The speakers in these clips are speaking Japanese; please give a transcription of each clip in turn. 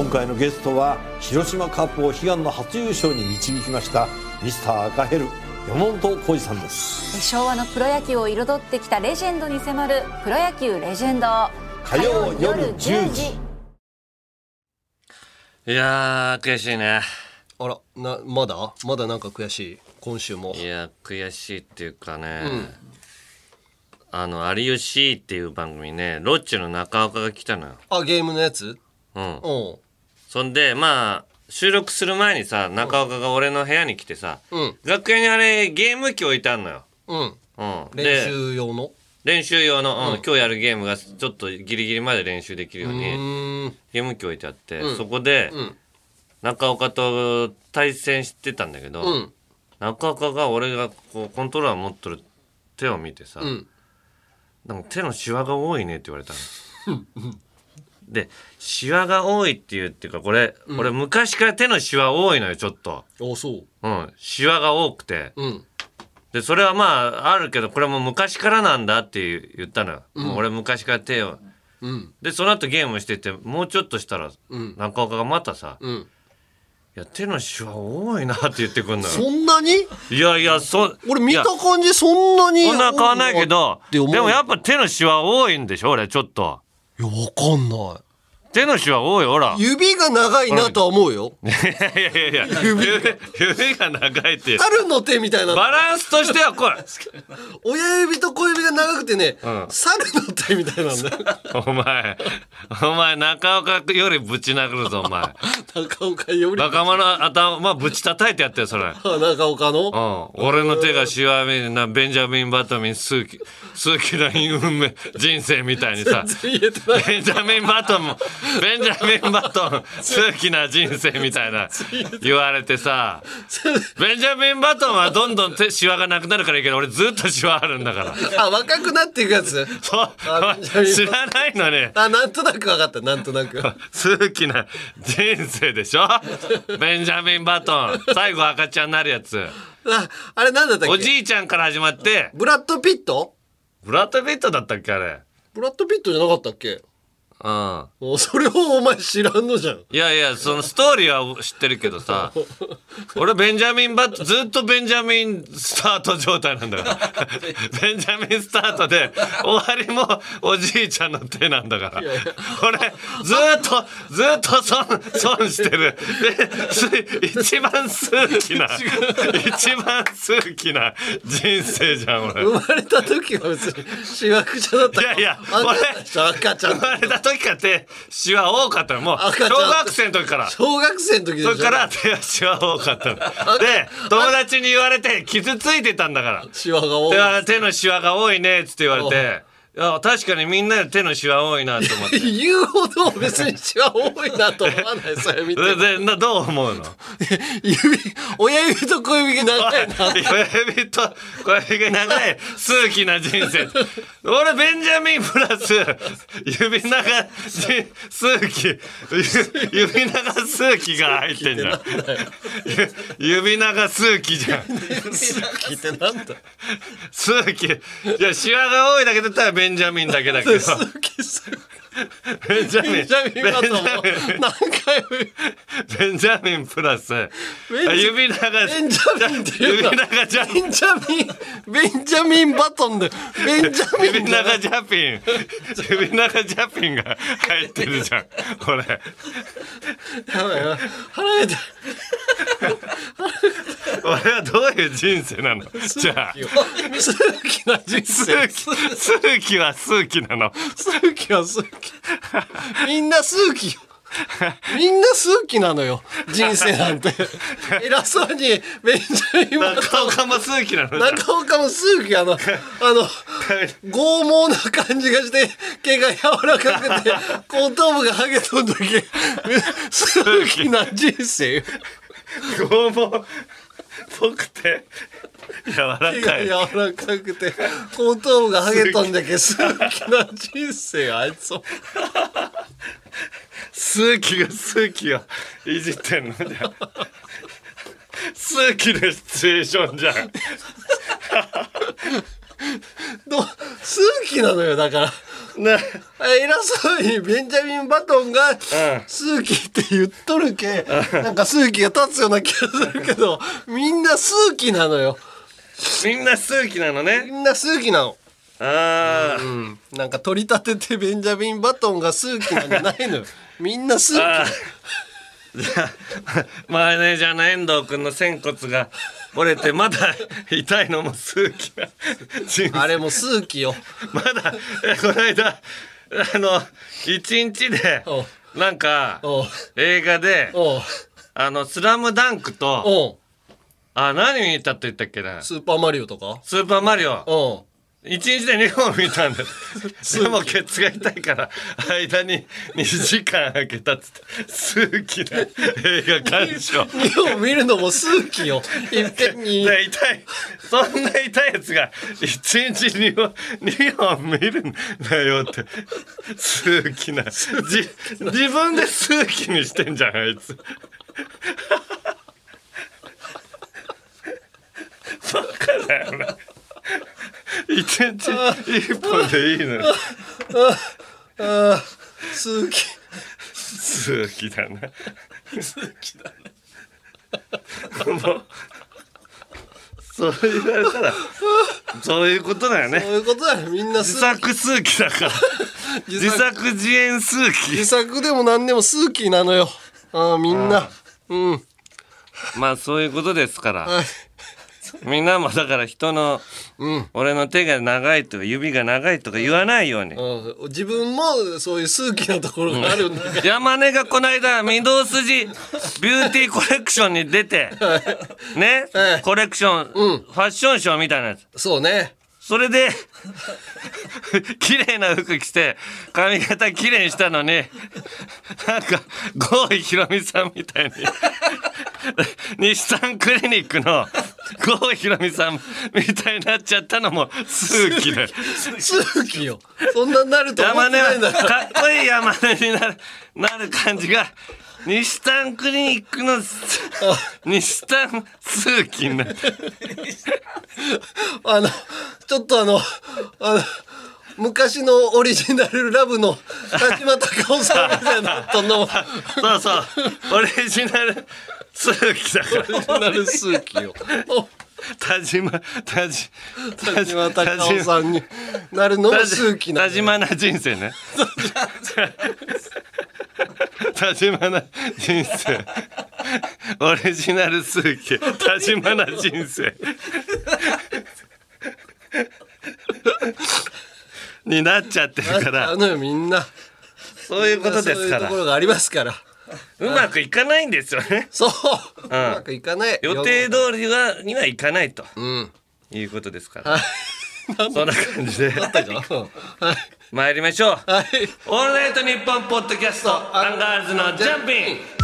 今回のゲストは広島カップを悲願の初優勝に導きましたミスター赤ヘル山本浩二さんです。昭和のプロ野球を彩ってきたレジェンドに迫る「プロ野球レジェンド」火曜夜10時。いやー悔しいね。あらなまだ？まだなんか悔しい？今週も。いや悔しいっていうかね、あの「有吉」っていう番組ねロッチの中岡が来たのよ。あゲームのやつ？うん。うんそんでまあ収録する前にさ中岡が俺の部屋に来てさ、うん。楽屋にあれゲーム機置いてあんのよ、うん。うん、練で習用の？練習用の、うん。今日やるゲームがちょっとギリギリまで練習できるよううにーん。ゲーム機置いてあって、うん。そこで、うん。中岡と対戦してたんだけど、うん。中岡が俺がこうコントローラー持っとる手を見てさ、うん。なんか手のシワが多いねって言われたの。でシワが多いっていうっていうかこれ、俺昔から手のシワ多いのよちょっと。あそう。うん、シワが多くて。うん。でそれはまああるけどこれも昔からなんだって言ったのよ、もう俺昔から手を。うん。でその後ゲームしててもうちょっとしたら、うん。中岡がまたさうん「いや手のシワ多いな」って言ってくんのそよんなに？いやいやそ俺見た感じそんなにそんな変わんないけどでもやっぱ手のシワ多いんでしょ俺ちょっといやわかんない。手のシワ多いほら。い指が長いなとは思うよ。やいやいや指指が長いって。猿の手みたいな。バランスとしてはこれ親指と小指が長くてね、ん。猿の手みたいなんだよ。お前お前中岡よりぶち殴るぞお前。中岡より仲間の頭まあぶち叩いてやってよそれ。中岡の？うん、俺の手がしわみなベンジャミン・バトミン数奇数奇な運命人生みたいにさ。ベンジャミン・バトンも ベンジャミン・バトン数奇な人生みたいな言われてさ。ベンジャミン・バトンはどんどん手シワがなくなるからいいけど俺ずっとシワあるんだから。あ若くなっていくやつ？そう。知らないのね。あなんとなく分かったなんとなく。数奇な人生でしょ？ベンジャミン・バトン。最後赤ちゃんになるやつ。ああれなんだったっけ？おじいちゃんから始まって。ブラッド・ピット？ブラッド・ピットだったっけあれ？ブラッド・ピットじゃなかったっけ？うん。それをお前知らんのじゃん。いやいやそのストーリーは知ってるけどさ。俺ベンジャミンバットずっとベンジャミンスタート状態なんだから。ベンジャミンスタートで終わりもおじいちゃんの手なんだから。俺ずっとずっと損損してる。です一番数奇な一番数奇な人生じゃん俺。生まれた時は別にしわくちゃだったいやいや俺赤ちゃん生まれた時から手シワ多かったの。もう小学生の時から。小学生の時それから手足は多かったの。で、友達に言われて傷ついてたんだから。シワが多い。手は手のシワが多いねっつって言われて、いや確かにみんなで手のシワ多いなと思って。言うほど別にシワ多いなと思わない？それ見て。ででなどう思うの？指親指と小指が長いな。親指と小指が長い。数奇な人生。俺ベンジャミンプラス指長じ数奇。ゆ指長数奇が入ってんじゃん。ゆ指長数奇じゃん。聞いてなんだ？数奇。いやシワが多いだけだったらベンジャミンだけだけど。鈴木さんベンジャミン。ベンジャミン。バトンもベンジャミン何回もベンジャミン。プラスンジ指長ベンジャミンっていう指の長ジャベンジャミンベンジャミンバトンでベンジャミ指ンじゃな。い長ジャピン。指長ジャピンが入ってるじゃん。これ。やばいな腹減って。俺はどういう人生なの？じゃあ。数奇な人数生奇数奇は数奇なの。数奇は数奇 みんな数奇。よみんな数奇なのよ。人生なんて。偉そうにベンジャミ中岡も数奇なの中岡も数奇あの あの剛毛な感じがして毛が柔らかくて後頭部がハゲとん時数奇な人生拷問っぽくて。柔ら毛かい。が柔らかくて。後頭部がハゲとんじゃけ数奇な人生あいつも。数奇が数奇をいじってんの。じゃあ数奇のシチュエーションじゃん。ど数奇なのよだからな偉そうにベンジャミン・バトンが数奇って言っとるけ、なんか数奇が立つような気がするけど、みんな数奇なのよ。みんな数奇なのねみんな数奇なの。ああ、うん。なんか取り立ててベンジャミン・バトンが数奇なんじゃないのよ。みんな数奇。あーじゃあ マネージャーの遠藤君の仙骨が折れてまだ痛いのも数奇なあれも数奇よ。まだえこの間あの一日でなんか映画でおう「あのスラムダンクとあ何見たって言ったっけな。スーパーマリオとか？スーパーマリオ一日で2本見たんですでもケツが痛いから間に2時間空けたっつって。数奇な映画鑑賞。日本見るのも数奇よ。いっぺんに。で 痛い。そんな痛いやつが一日2本2本見るんだよって。数奇な。じ自分で数奇にしてんじゃんあいつ。バカだよな一日一本でいいのよああ、数奇。数奇だな数奇だなもうそう言われたらそういうことだよねそういうことだよ。みんな数自作数奇だから 自作自演数自奇作でも何でも数奇なのよ。ああ、みんな。うん。まあそういうことですからはい。みんなもだから人のうん。俺の手が長いとか指が長いとか言わないように。うん、自分もそういう数奇なところがあるんだ。から、山根がこの間御堂筋ビューティーコレクションに出てねはい。コレクションうん。ファッションショーみたいなやつ。そうね。それで 綺麗な服着て髪型綺麗にしたのになんか郷ひろみさんみたいに 日産クリニックの郷ひろみさんみたいになっちゃったのも数奇だよ。数奇よ。そんなになると思っ山根はてないんだ。かっこいい山根になるなる感じが日産クリニックの日産数奇になあのちょっとあのあの昔のオリジナルラブの 田島隆夫さんみたいなとのそうそう。オリジナル数奇だから。オリジナル数奇よ田島田島田島隆夫さんになるのも数奇な田島な人生ね。田島な人生。オリジナル数奇田島な人生。になっちゃってるかあらのよみんな。そういうことですそういうからところがありますから うまくいかないんですよね。そう、うまくいかない。予定通りはにはいかないと。うん。いうことですから。そんな感じで。だったかな はい。参りましょう。はい。オールナイトニッポンポッドキャストアンガールズのジャンピン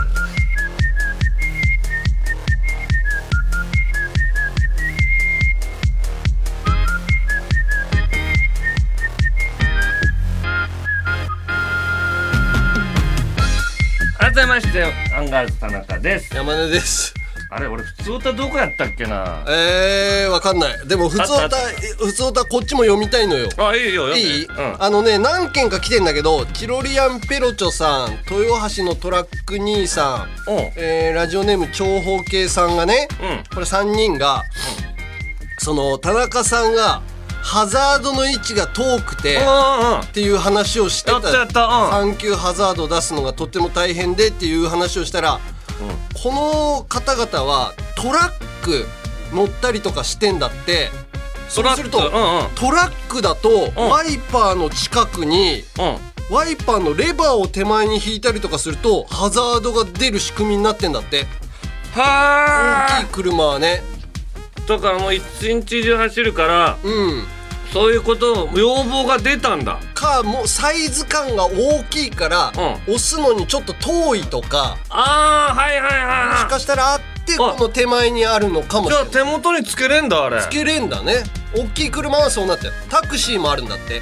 改めましてアンガールズ田中です。山根です。あれ俺ふつおたどこやったっけな？えー、わかんない。でもふつおたふつおたこっちも読みたいのよ。あいいよいい、うん、あのね何件か来てんだけどチロリアンペロチョさん豊橋のトラック兄さん、うん。えーラジオネーム長方形さんがね、うん。これ3人が、その田中さんがハザードの位置が遠くて、っていう話をしてた。やった。やったうん3級ハザードを出すのがとっても大変でっていう話をしたら、この方々はトラック乗ったりとかしてんだって。そうすると、トラックだとワイパーの近くにうん。ワイパーのレバーを手前に引いたりとかするとハザードが出る仕組みになってんだって。は大きい車はね。あだからもう一日中走るからうんそういうこと要望が出たんだ。かもうサイズ感が大きいから、う押すのにちょっと遠いとかああはいはいはいもしはかしたらあってこの手前にあるのかもい。じゃあしれない手元につけれんだあれ。つけれんだね。大きい車はそうなってる。タクシーもあるんだって。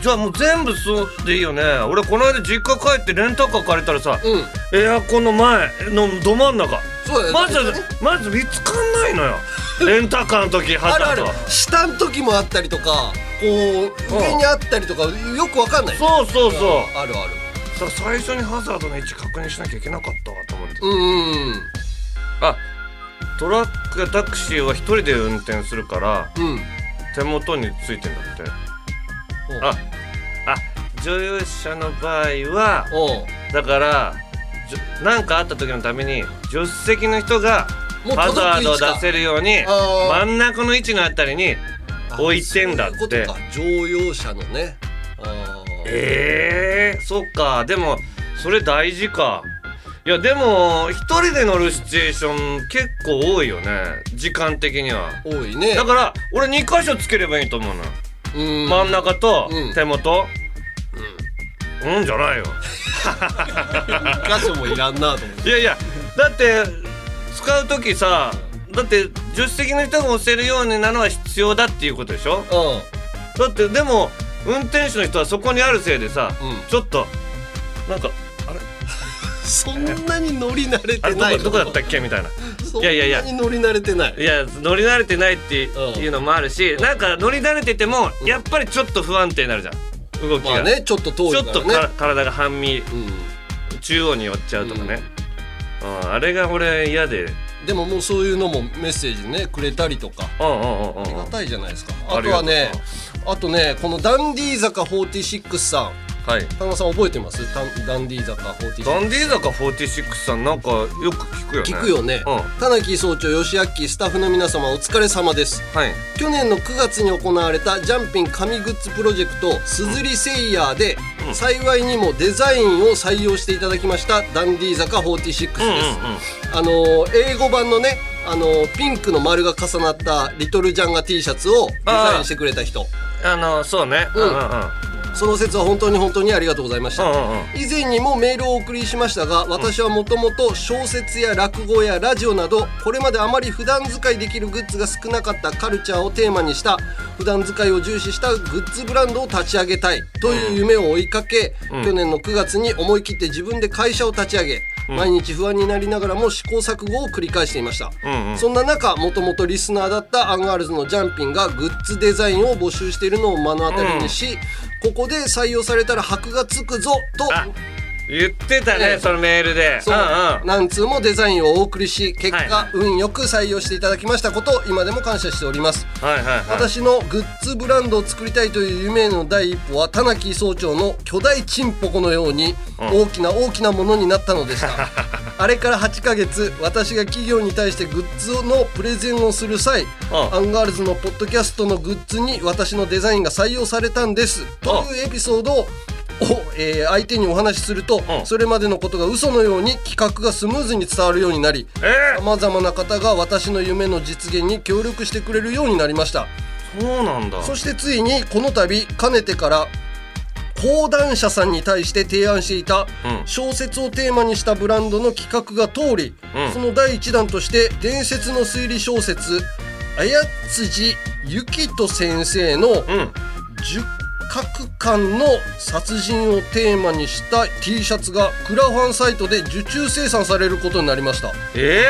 じゃあもう全部そうでいいよね。俺この間実家帰ってレンタカー借りたらさ、うん。エアコンの前のど真ん中。そうだよ。まずね。まず見つかんないのよ レンタカーの時あるある。下の時もあったりとかう上にあったりとかよくわかんない。そうそうそう。あるある。さ最初にハザードの位置確認しなきゃいけなかったわと思ってうんうんあトラックやタクシーは一人で運転するからうん。うん手元についてんだって。ああ乗用車の場合はだからじょなんかあった時のために助手席の人がもうハザードを出せるように真ん中の位置のあたりに置いてんだって。乗用車のね。あー。えー、そっか。でもそれ大事か。いやでも一人で乗るシチュエーション結構多いよね。時間的には。多いね。だから俺2箇所つければいいと思うの。うん。真ん中とうん。手元。うん、じゃないよ。一箇所もいらんなと思って。いやいやだって使う時さだって助手席の人が押せるようになのは必要だっていうことでしょ？うだってでも運転手の人はそこにあるせいでさ、うん。ちょっとなんかん そんなに乗り慣れあれてないどこどこだったっけ？みたいな。そんいやいや。いやなに乗り慣れてない？いや乗り慣れてないってうん。いうのもあるし、なんか乗り慣れててもやっぱりちょっと不安定になるじゃん。動きが、まあねちょっと遠いちょっとからねか体が半身。うん。中央に寄っちゃうとかね、うんあれが俺嫌で。でももうそういうのもメッセージねくれたりとか。うんうんうんうんありがたいじゃないですか。ああとはねああとねこのダンディ坂46さんはい。田中さん覚えてます？ダンダンディ坂46ダンディー坂46さんなんかよく聞くよね。聞くよね。うん。田中総長吉明スタッフの皆様お疲れ様です。はい。去年の9月に行われたジャンピン神グッズプロジェクトすずりセイヤーで、うん。幸いにもデザインを採用していただきましたダンディ坂46です、うんうんうん。あのー英語版のねあのーピンクの丸が重なったリトルジャンガ T シャツをデザインしてくれた人。あのそうね。うん。うんうんうん。その説は本当に本当にありがとうございました、うんうんうん。以前にもメールをお送りしましたが私はもともと小説や落語やラジオなどこれまであまり普段使いできるグッズが少なかったカルチャーをテーマにした普段使いを重視したグッズブランドを立ち上げたいという夢を追いかけ、うん。去年の9月に思い切って自分で会社を立ち上げ、うん毎日不安になりながらも試行錯誤を繰り返していました、うんうん。そんな中もともとリスナーだったアンガールズのジャンピンがグッズデザインを募集しているのを目の当たりにし、ここで採用されたら箔がつくぞとあ言ってたええ。ねそのメールで。そう、んうん。何通もデザインをお送りし結果、はい運よく採用していただきましたこと今でも感謝しております、はいはいはい。私のグッズブランドを作りたいという夢への第一歩は田中総長の巨大チンポコのようにうん。大きな大きなものになったのでした、あれから8ヶ月私が企業に対してグッズのプレゼンをする際うん。アンガールズのポッドキャストのグッズに私のデザインが採用されたんです。というエピソードをを、えー、相手にお話しすると、うん。それまでのことが嘘のように企画がスムーズに伝わるようになりさまざまな方が私の夢の実現に協力してくれるようになりました、そうなんだ。そしてついにこの度かねてから講談社さんに対して提案していた小説をテーマにしたブランドの企画が通り、うん。その第1弾として伝説の推理小説綾辻ゆきと先生の10各館の殺人をテーマにした T シャツがクラファンサイトで受注生産されることになりました。え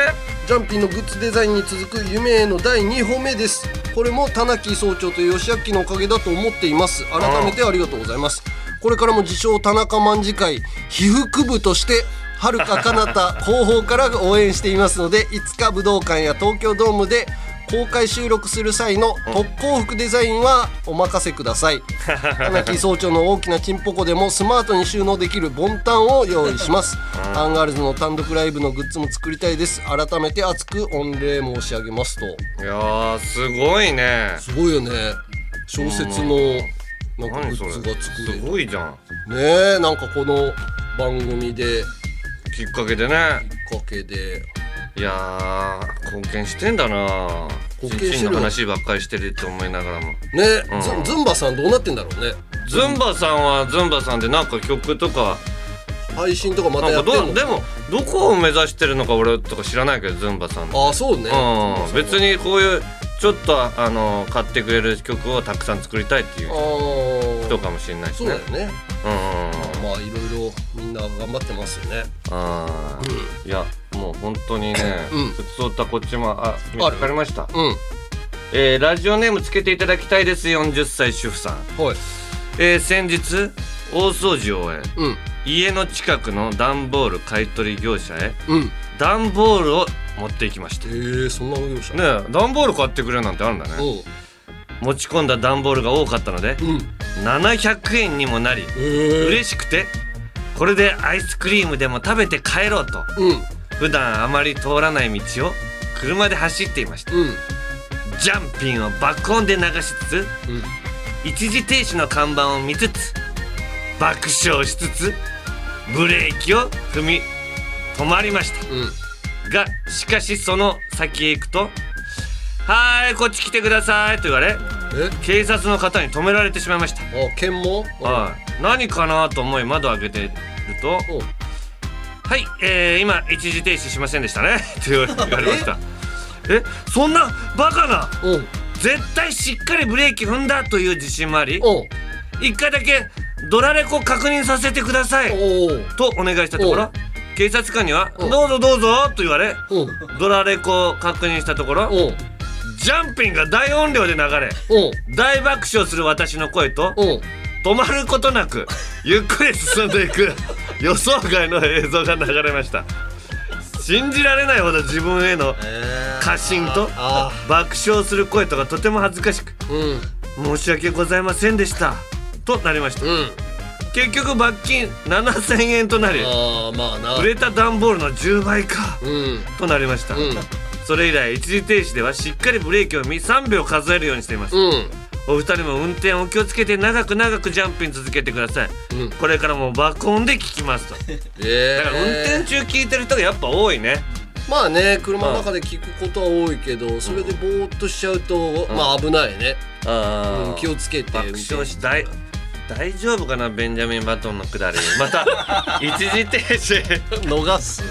ー、ジャンピンのグッズデザインに続く夢への第2歩目です。これも田中総長と吉明のおかげだと思っています。改めてありがとうございます。これからも自称田中卍会被服部としてはるか彼方後方から応援していますのでいつか武道館や東京ドームで公開収録する際の特攻服デザインはお任せください。田中総長の大きなチンポコでもスマートに収納できるボンタンを用意します。アンガールズの単独ライブのグッズも作りたいです。改めて熱く御礼申し上げますと。ー、いやーすごいね。すごいよね。小説のなんかグッズが作れするごいじゃん。ねえなんかこの番組できっかけでね。きっかけでいやー貢献してんだな。貢献してるの話ばっかりしてるって思いながらも。ね、うん。ズズンバさんどうなってんだろうね。ズンバさんはズンバさんでなんか曲とか。配信とかまたやってんの？でもどこを目指してるのか俺とか知らないけどズンバさん。のああそうね、うん、別にこういうちょっとあの買ってくれる曲をたくさん作りたいっていうああ人かもしれないしね。そうだよね。うんうんうん。まあいろいろみんな頑張ってますよね。あーいやもう本当にね、うん。普通歌こっちもあ見つかりました？うん。えーラジオネームつけていただきたいです40歳主婦さん、はい。えー先日大掃除を終えうん。家の近くの段ボール買取業者へうん。段ボールを持っていきました。へねえそんな業者え段ボール買ってくれるなんてあるんだね。う持ち込んだ段ボールが多かったのでんうん。700円にもなりへえ嬉しくてこれでアイスクリームでも食べて帰ろうと。うん普段あまり通らない道を車で走っていました。うん。ジャンピンを爆音で流しつつうん。一時停止の看板を見つつ爆笑しつつブレーキを踏み止まりました。うん。がしかしその先へ行くと「はーいこっち来てください」と言われえ？警察の方に止められてしまいました。あ検問はい。何かなと思い窓を開けてるとう。ん「はい、えー、今一時停止しませんでしたね」って言われました。えそんなバカなう。ん絶対しっかりブレーキ踏んだという自信もありう。ん一回だけドラレコ確認させてください。とお願いしたとこおろ警察官には「おどうぞどうぞ」と言われう。んドラレコを確認したところう。んジャンピンが大音量で流れう。ん大爆笑する私の声とう。ん止まることなくゆっくり進んでいく予想外の映像が流れました。信じられないほど自分への過信とあ爆笑する声とかとても恥ずかしくうん。申し訳ございませんでしたとなりました。うん。結局罰金7000円となり売れた段ボールの10倍かうん。となりました、うん。それ以来一時停止ではしっかりブレーキを見3秒数えるようにしています、うんお二人も運転お気をつけて長く長くジャンピン続けてください、うん。これからも爆音で聞きますと。え だから運転中聞いてる人がやっぱ多いね。まあね車の中で聞くことは多いけどそれでぼーっとしちゃうとまあ危ないね。あうん気をつけて爆笑し大大丈夫かなベンジャミン・バトンのくだり。また 一時停止。逃す。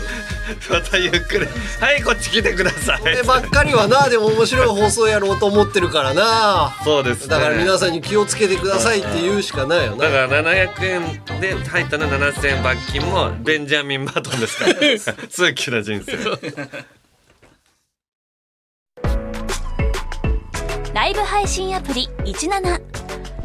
またゆっくり。はいこっち来てください。こればっかりはなでも面白い放送やろうと思ってるからな。そうですね。だから皆さんに気をつけてくださいって言うしかないよな。だから700円で入ったの7000円罰金もベンジャミン・バトンですから。通気な人生。ライブ配信アプリ17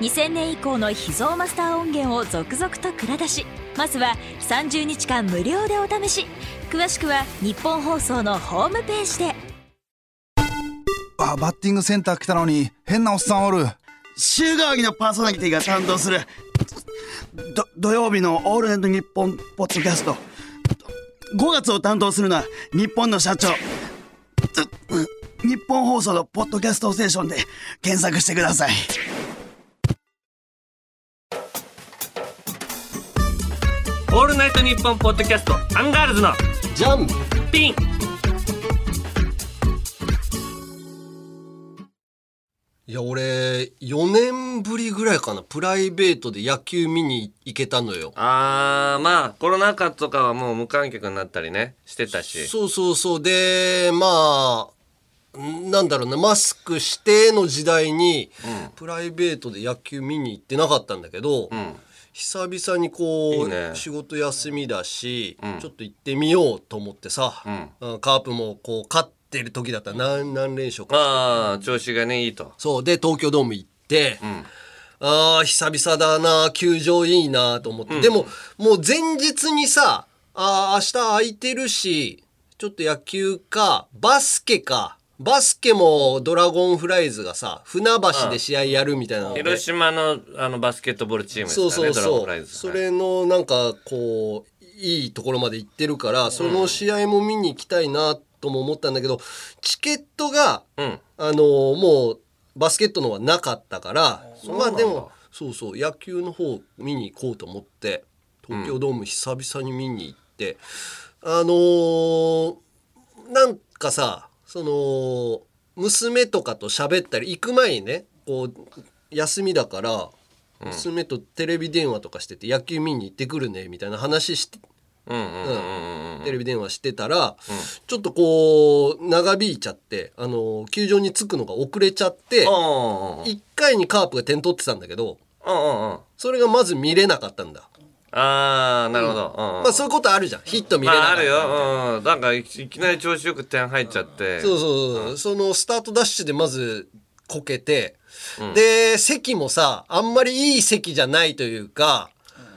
2000年以降の秘蔵マスター音源を続々と蔵出しまずは30日間無料でお試し。詳しくは日本放送のホームページで。あバッティングセンター来たのに変なおっさんおる。週替わりのパーソナリティが担当する。ど土曜日の「オールナイトニッポン」ポッドキャスト。5月を担当するのはニッポンの社長。つニッポン放送のポッドキャストステーションで検索してくださいオールナイトニッポンポッドキャストアンガールズのジャン。ピン。いや俺4年ぶりぐらいかな。プライベートで野球見に行けたのよ。あーまあコロナ禍とかはもう無観客になったりねしてたし。そうそうそう。でまあんなんだろうなマスクしての時代に、プライベートで野球見に行ってなかったんだけど、ん久々にこういいね。仕事休みだし、ん。ちょっと行ってみようと思ってさ、ん。うんカープもこう勝ってる時だったら何何連勝か。ああ調子がねいいと。そうで東京ドーム行って、ん。あー久々だな球場いいなと思って、でももう前日にさあー明日空いてるしちょっと野球かバスケかバスケもドラゴンフライズがさ船橋で試合やるみたいなので。広島のあのバスケットボールチームですそうからねそう。そうフライズそれのなんかこういいところまで行ってるからその試合も見に行きたいなとも思ったんだけどチケットが、うん。あのもうバスケットのはなかったからまあでもそうそう野球の方見に行こうと思って東京ドーム久々に見に行って、あのーなんかさその娘とかと喋ったり行く前にねこう休みだから娘とテレビ電話とかしてて野球見に行ってくるねみたいな話してうんうんうんうんうん。テレビ電話してたら、ちょっとこう長引いちゃってあの球場に着くのが遅れちゃってうんうんうん1回にカープが点取ってたんだけどうんうんうん。それがまず見れなかったんだ、ああなるほど、うん。うんまあそういうことあるじゃん。ヒット見れなかったまああるよ、うん、なんかいいきなり調子よく点入っちゃって。そうそうそう、そのスタートダッシュでまずこけて、で席もさあんまりいい席じゃないというか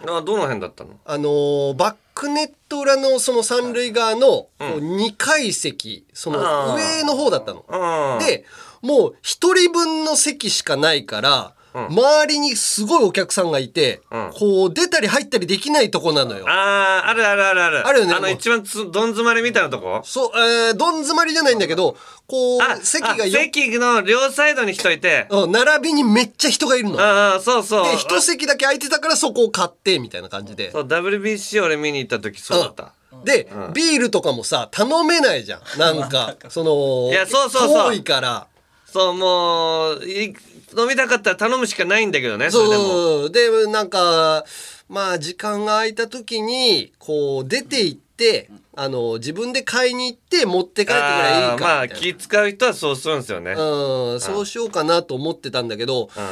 あどの辺だったの？あのーバックネット裏のその三塁側のこう2階席そのあー。上の方だったの。うんでもう一人分の席しかないから、周りにすごいお客さんがいて、うん。こう出たり入ったりできないとこなのよ。あああるあるあるある。あるよねもうあの一番つどん詰まりみたいなとこ？そう、えー、どん詰まりじゃないんだけど、こうあ席が席の両サイドに人いて。うん並びにめっちゃ人がいるの。でああそうそう。一席だけ空いてたからそこを買ってみたいな感じで。そう WBC 俺見に行った時そうだった、で、ビールとかもさ頼めないじゃん。なんか。そのいやそうそうそう。遠いから。そうもうい飲みたかったら頼むしかないんだけどねそれでも。でなんかまあ時間が空いた時にこう出て行ってあの自分で買いに行って持って帰ってくればいいあーまあ気使う人はそうするんですよね、な、うん、そうしようかなと思ってたんだけど、うん。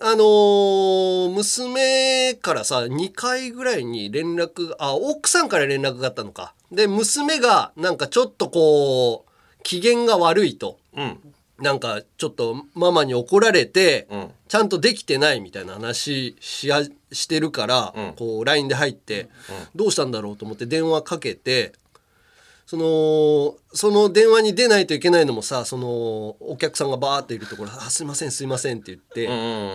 あのー娘からさ2回ぐらいに連絡あ奥さんから連絡があったのか。で娘がなんかちょっとこう機嫌が悪いと。うんなんかちょっとママに怒られて、うん。ちゃんとできてないみたいな話しやしてるから、うん。こう LINE で入って、どうしたんだろうと思って電話かけてそのその電話に出ないといけないのもさそのお客さんがバーっているところ「あすいませんすいません」って言って、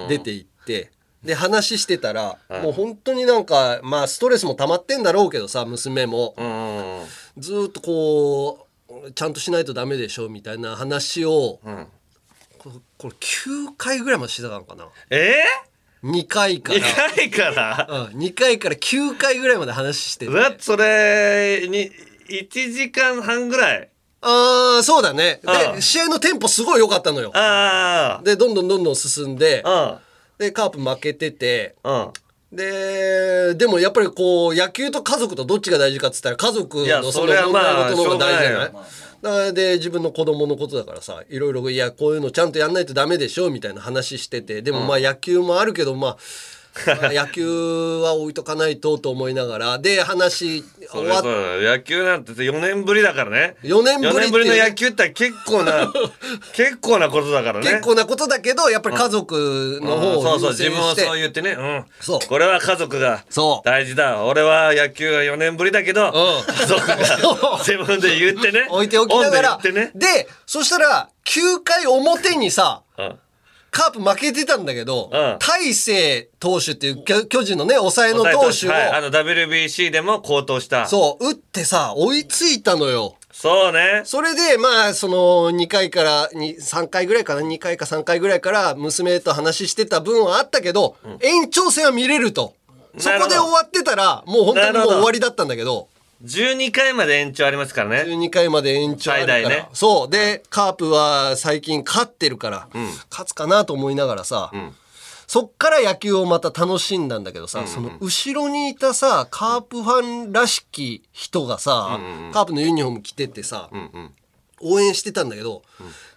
出て行ってで話してたら、もう本当になんかまあストレスも溜まってんだろうけどさ娘も、ずーっとこうちゃんとしないとダメでしょみたいな話を、んこれこれ9回ぐらいまでしてたのかな。え？2回かー、ら。2回から？うん、2回から9回ぐらいまで話してて。うわそれに1時間半ぐらい？ああそうだね。うん。で試合のテンポすごい良かったのよ。あでどんどんどんどん進んで。あでカープ負けててででもやっぱりこう野球と家族とどっちが大事かっつったら家族のそれはまあ問題事の方が大事じゃない？しょうがないよ。だからで自分の子供のことだからさいろいろいやこういうのちゃんとやんないとダメでしょみたいな話しててでもまあ野球もあるけどまあまあ 野球は置いとかないとと思いながら。で話終わっだ野球なんて4年ぶりだからね。4年ぶりって。いう4年ぶりの野球って結構な 結構なことだからね。結構なことだけどやっぱり家族の方をそうそう自分はそう言ってね。うん。そう。これは家族がそう。大事だ。俺は野球は4年ぶりだけど、ん。家族が自分で言ってね。置いておきながら。ね。でそしたら9回表にさうんカープ負けてたんだけど、うん。大勢投手っていう巨巨人のね抑えの投手を、はい、あの WBC でも高騰した。そう打ってさ追いついたのよ。そうね。それでまあその2回からに3回ぐらいかな？2回か3回ぐらいから娘と話してた分はあったけど、延長戦は見れると。そこで終わってたらもう本当にもう終わりだったんだけど12回まで延長ありますからね。12回まで延長あるから、最大ね。そう。でカープは最近勝ってるから、勝つかなと思いながらさ、そっから野球をまた楽しんだんだけどさ、その後ろにいたさカープファンらしき人がさ、カープのユニフォーム着ててさ、応援してたんだけど、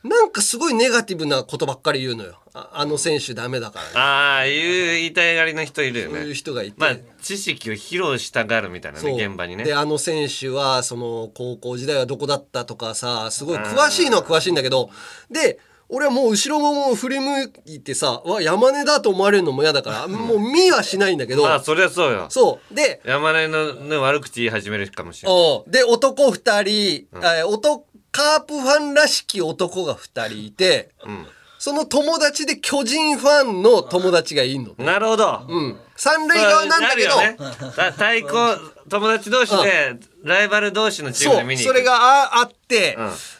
なんかすごいネガティブなことばっかり言うのよ。ああの選手ダメだからね。ああいう言いたいがりの人いるよそういうね人がいて、まあ知識を披露したがるみたいなね現場にね。であの選手はその高校時代はどこだったとかさすごい詳しいのは詳しいんだけどで俺はもう後ろも振り向いてさわ山根だと思われるのも嫌だから、もう見はしないんだけど、まあそりゃそうよ。そう。で山根のね悪口言い始めるかもしれない。で男2人、えー男カープファンらしき男が2人いて、んその友達で巨人ファンの友達がいんの。なるほど。うん。三塁側なんだけど、ねた対抗友達同士でライバル同士のチームそう、で見に行くそれがああって、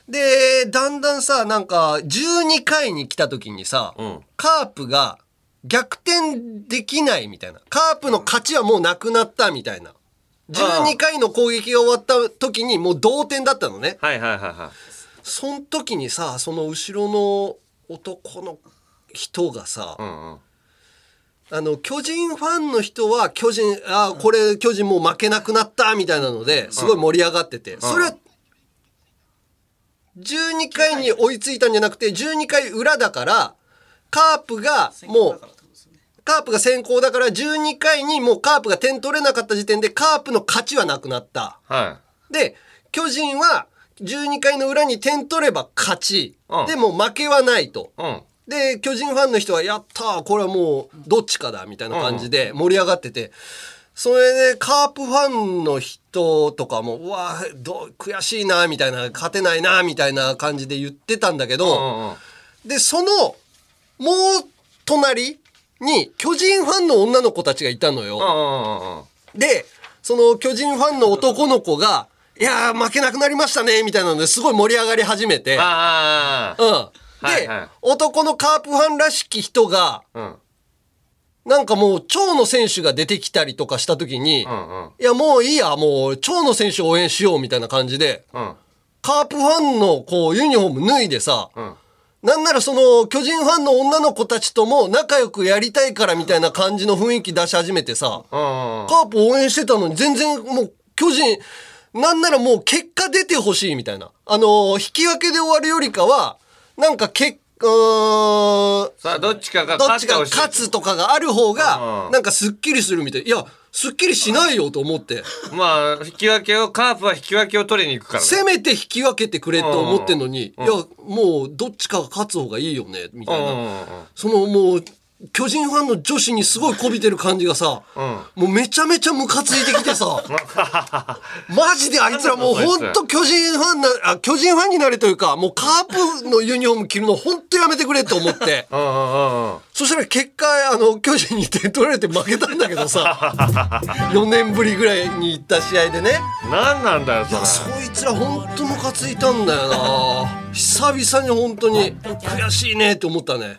で、だんだんさ、なんか、12回に来た時にさ、んカープが逆転できないみたいな。カープの勝ちはもうなくなったみたいな。12回の攻撃が終わった時にもう同点だったのね。はいはいはいはい。その時にさ、その後ろの男の人がさ、うんうん。あの、巨人ファンの人は、巨人、あーこれ、巨人もう負けなくなった、みたいなので、すごい盛り上がってて、それは、12回に追いついたんじゃなくて、12回裏だから、カープが、もう、カープが先行だから、12回にもうカープが点取れなかった時点で、カープの勝ちはなくなった。はで、巨人は、12回の裏に点取れば勝ち。うん。でも負けはないと。いうん。で、巨人ファンの人は、やったーこれはもう、どっちかだみたいな感じで盛り上がってて、それで、カープファンの人とかも、うわーどう悔しいなみたいな、勝てないなみたいな感じで言ってたんだけうんど、うんうん。で、その、もう、隣に、巨人ファンの女の子たちがいたのよ。で、その巨人ファンの男の子が、いやー負けなくなりましたね、みたいなのですごい盛り上がり始めて。ああうん。で、はいはい。男のカープファンらしき人が、うん。なんかもう、蝶野選手が出てきたりとかした時に、うんうん。いや、もういいや、もう、蝶野選手応援しようみたいな感じで、うん。カープファンの、こう、ユニフォーム脱いでさ、んなんならその、巨人ファンの女の子たちとも仲良くやりたいからみたいな感じの雰囲気出し始めてさ、カープ応援してたのに全然もう巨人、なんならもう結果出てほしいみたいな。あのー引き分けで終わるよりかは、なんか結うさあどっちかがどっ勝ってほしい。勝つとかがある方がう、ん。なんかすっきりするみたい。いや、すっきりしないよと思って。まあ引き分けをカープは引き分けを取りに行くからね。せめて引き分けてくれと思ってんのに、いうん。や、もうどっちかが勝つ方がいいよね、みたいうんうんうんな。そのもう、巨人ファンの女子にすごいこびてる感じがさ、もうめちゃめちゃムカついてきてさ、マジであいつらもうほんと巨人ファンな、あ、巨人ファンになれというか、もうカープのユニフォーム着るのほんとやめてくれって思って。うんうんうんうんそしたら結果、あの、巨人に点取られて負けたんだけどさ、4年ぶりぐらいに行った試合でね。何なんだよいや、それそいつらほんとムカついたんだよな久々に本当に 悔しいねって思ったね。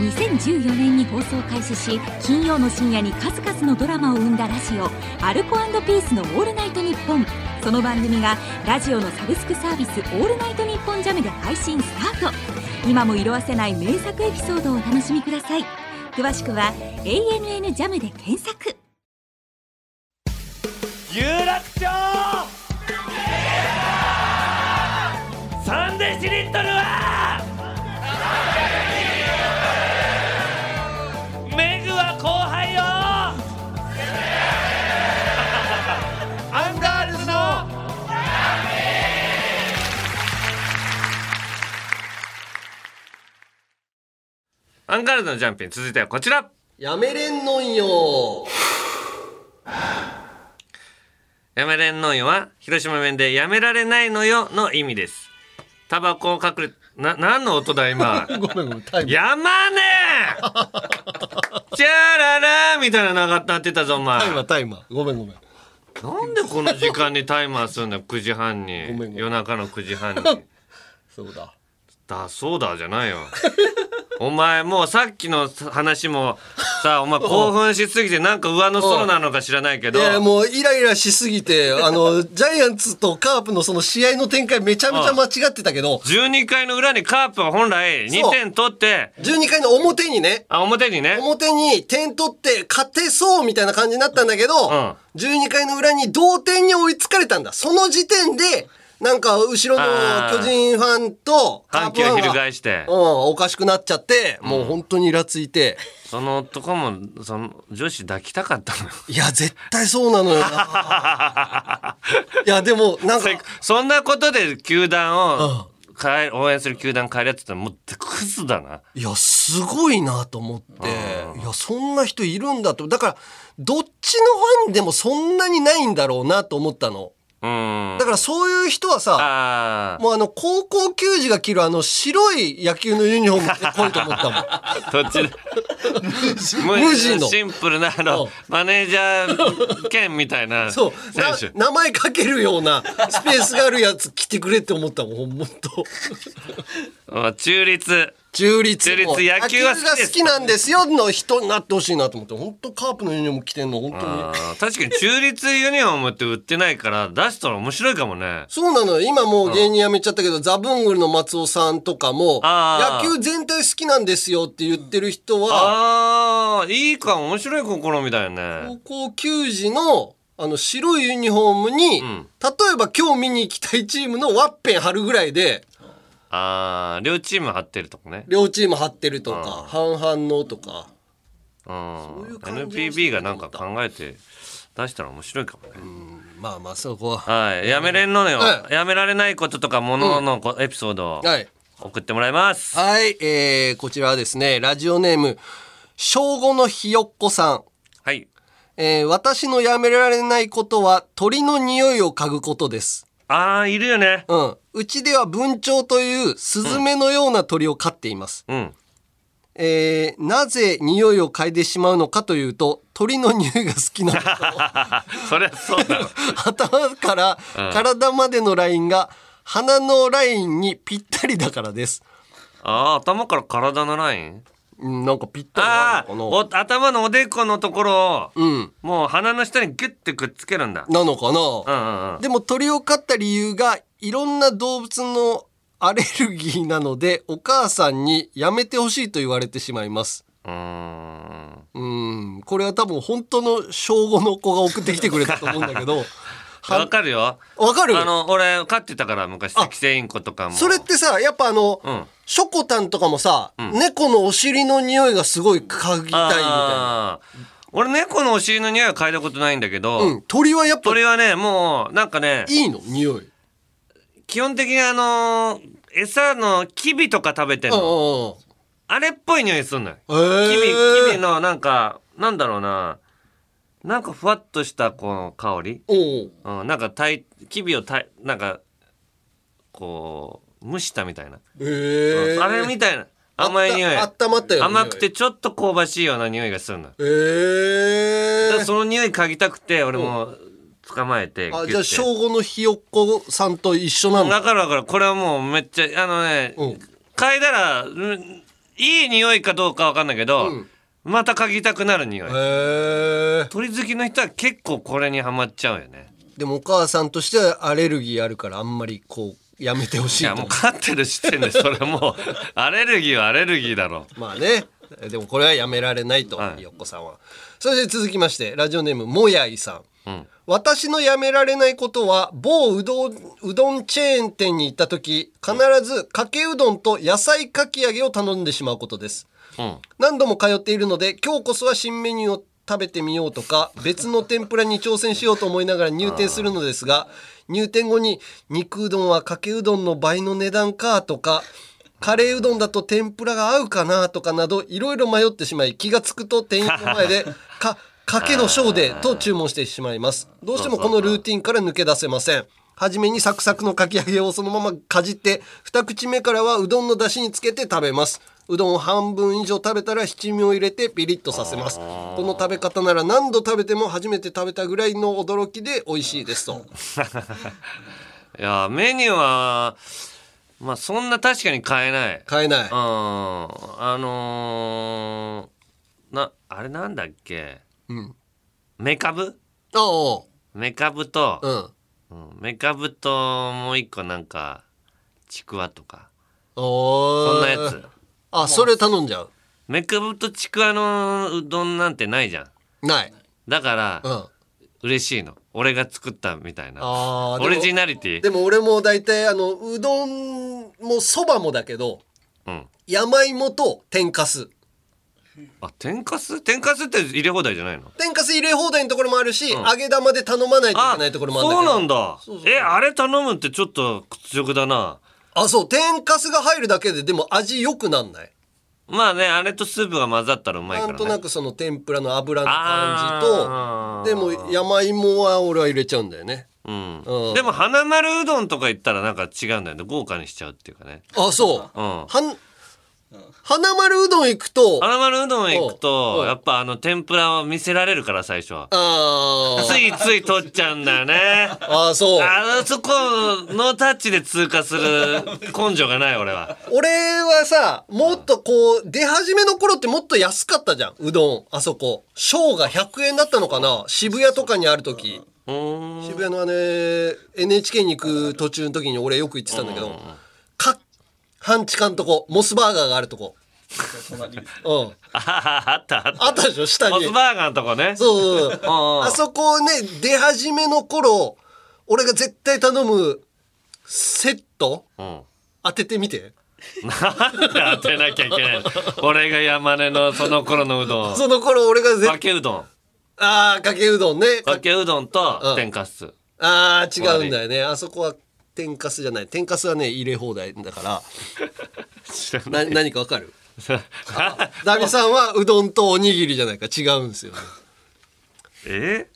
2014年に放送開始し金曜の深夜に数々のドラマを生んだラジオ「アルコピースのオールナイトニッポン」その番組がラジオのサブスクサービス「オールナイトニッポンジャムで配信スタート。今も色褪せない名作エピソードをお楽しみください。詳しくは「ANN ジャムで検索。有楽町！アンガールズのジャンピン続いてはこちら。やめれんのんよ。やめれんのよは広島弁でやめられないのよの意味です。タバコを隠れな何の音だ今。ごめんごめんタイム。山ねー チャララーみたいなのなってたぞお前。タイマータイマー。ごめんごめん。なんでこの時間にタイマーするんだよ9時半に。夜中の9時半に。そうだ。だそうだじゃないよお前もうさっきの話もさお前興奮しすぎてなんか上の空なのか知らないけど。いやもうイライラしすぎてあのジャイアンツとカープのその試合の展開めちゃめちゃ間違ってたけど。12回の裏にカープは本来2点取って。12回の表にね。あ表にね。表に点取って勝てそうみたいな感じになったんだけど、ん。12回の裏に同点に追いつかれたんだ。その時点でなんか後ろの巨人ファンとカー反響プファンが翻して。うん、おかしくなっちゃって、もう本当にイラついて。その男もその女子抱きたかったのよ。いや絶対そうなのよ。な いやでもなんかそんなことで球団を変え応援する球団変えるやつってもうクズだな。いやすごいなと思って。いやそんな人いるんだと。だからどっちのファンでもそんなにないんだろうなと思ったの。うんだからそういう人はさあもうあの高校球児が着るあの白い野球のユニフォーム着てこいと思ったもん。あ どっちで 無地。の。シンプルなあのマネージャー兼みたいな選 そう。名前かけるようなスペースがあるやつ着てくれって思ったもんほんと。あ中立中立。中立野球は好きが好きなんですよの人になってほしいなと思って。本当カープのユニフォーム着てんの本当に。確かに中立ユニフォームって売ってないから出したら面白いかもね。そうなのよ。今もう芸人辞めちゃったけど、ザブングルの松尾さんとかも野球全体好きなんですよって言ってる人はあーいいか面白い試みだよね。高校球児のあの白いユニフォームに、ん。例えば今日見に行きたいチームのワッペン貼るぐらいでああ両チーム張ってるとこね。両チーム貼ってるとか半々のとか。うん。いう感 NPB がなんか考えて出したら面白いかもね。まあまあそこは。はい。やめれんのよはやめられないこととかもののこエピソードをはい。送ってもらいます。はい、えー、こちらはですねラジオネーム正午のひよっこさん。はい。えー私のやめられないことは鳥の匂いを嗅ぐことです。ああいるよねうん。うちでは文鳥というスズメのような鳥を飼っています。うんえーなぜ匂いを嗅いでしまうのかというと、鳥の匂いが好きなのと、そりゃそうだろ頭からうん体までのラインが鼻のラインにぴったりだからです。ああ頭から体のライン？うん、なんかぴったりあああるのかお頭のおでこのところをな。うん。もう鼻の下にギュッてくっつけるんだなのかな？うんうんうんでも鳥を飼った理由がいろんな動物のアレルギーなのでお母さんにやめてほしいと言われてしまいます。うーんうん、これは多分本当の小5の子が送ってきてくれたと思うんだけど、わかるよ。わかる？あの俺飼ってたから昔あ赤星インコとかも。それってさ、やっぱあの、うん。ショコタンとかもさ、ん。猫のお尻の匂いがすごい嗅ぎたいみたいな。俺猫のお尻の匂いは嗅いだことないんだけど、うん、鳥はやっぱ鳥はねもうなんかねいいの？匂い。基本的にあのー餌のキビとか食べてんうんの。あれっぽい匂いすんのよ。えー。キビキビのなんかなんだろうななんかふわっとしたこの香り、おう。うん、なんかたいキビをたいなんかこう蒸したみたいな、えー。うんあれみたいな。甘い匂い。あったまったよ。甘くてちょっと香ばしいような匂いがするの。だ匂い。えーその匂い嗅ぎたくて俺も捕まえてあ、じゃあ、正午のひよっこさんと一緒なんだ。だからだからこれはもうめっちゃあのね、うん。嗅いだらうんいい匂いかどうかわかんないけど、うんまた嗅ぎたくなる匂い、へえ。鳥好きの人は結構これにはまっちゃうよね。でもお母さんとしてはアレルギーあるからあんまりこうやめてほしいと。いやもう飼ってる時点でそれもう アレルギーはアレルギーだろ。まあね。でもこれはやめられないと、はい。ひよっこさんは。それで続きましてラジオネームもやいさん。うん。私のやめられないことは某うどんうどんチェーン店に行った時必ずかけうどんと野菜かき揚げを頼んでしまうことですうん。何度も通っているので今日こそは新メニューを食べてみようとか別の天ぷらに挑戦しようと思いながら入店するのですが入店後に肉うどんはかけうどんの倍の値段かとかカレーうどんだと天ぷらが合うかなとかなどいろいろ迷ってしまい気がつくと店員の前で かかけの小でと注文してしまいます。どうしてもこのルーティンから抜け出せません。初めにサクサクのかき揚げをそのままかじって二口目からはうどんの出汁につけて食べますうどんを半分以上食べたら七味を入れてピリッとさせます。この食べ方なら何度食べても初めて食べたぐらいの驚きで美味しいですと。いやメニューはまあそんな確かに買えない。買えない。うん。あのー、なあれなんだっけ？うん。メカブ？あメカブと、うん。うん。メカブともう一個なんかちくわとか。おそんなやつあそれ頼んじゃう？メカブとちくわのうどんなんてないじゃん。ない。だから、うん。嬉しいの。俺が作ったみたいな。あーでもオリジナリティ。でも俺も大体あのうどんもそばもだけどうん。山芋と天かす。あ天かす？天かすって入れ放題じゃないの？天かす入れ放題のところもあるし、揚げ玉で頼まないといけないところもあるんだそうけどなんだ。えあれ頼むってちょっと屈辱だなあそう天かすが入るだけででも味良くなんない？まあねあれとスープが混ざったらうまいからね。なんとなくその天ぷらの油の感あじとでも山芋は俺は入れちゃうんだよね。うん。うん。でも花丸うどんとか言ったらなんか違うんだよね。豪華にしちゃうっていうかね。あそう。うん。はん花丸うどん行くと花丸うどん行くうんとやっぱあの天ぷらを見せられるから最初あー。ついつい取っちゃうんだよね。あそう。あそこのタッチで通過する根性がない俺は。俺はさもっとこう出始めの頃ってもっと安かったじゃんうどん。あそこ。小が100円だったのかな？渋谷とかにある時。渋谷のあれ NHK に行く途中の時に俺よく行ってたんだけど。か半地下のとこモスバーガーがあるとこ。うん。ああったあった。あったでしょ？下に。モスバーガーのとこね。そうそうう。んあそこね出始めの頃俺が絶対頼むセットうん。当ててみて。なんで当てなきゃいけないの？俺が山根のその頃のうどん。その頃俺が絶かけうどん。ああかけうどんね。かけうどんと天かす。ああ違うんだよね。あそこは天かすじゃない。天かすはね入れ放題だから。な何かわかる？ダビさんはうどんとおにぎりじゃないか。違うんですよね。え？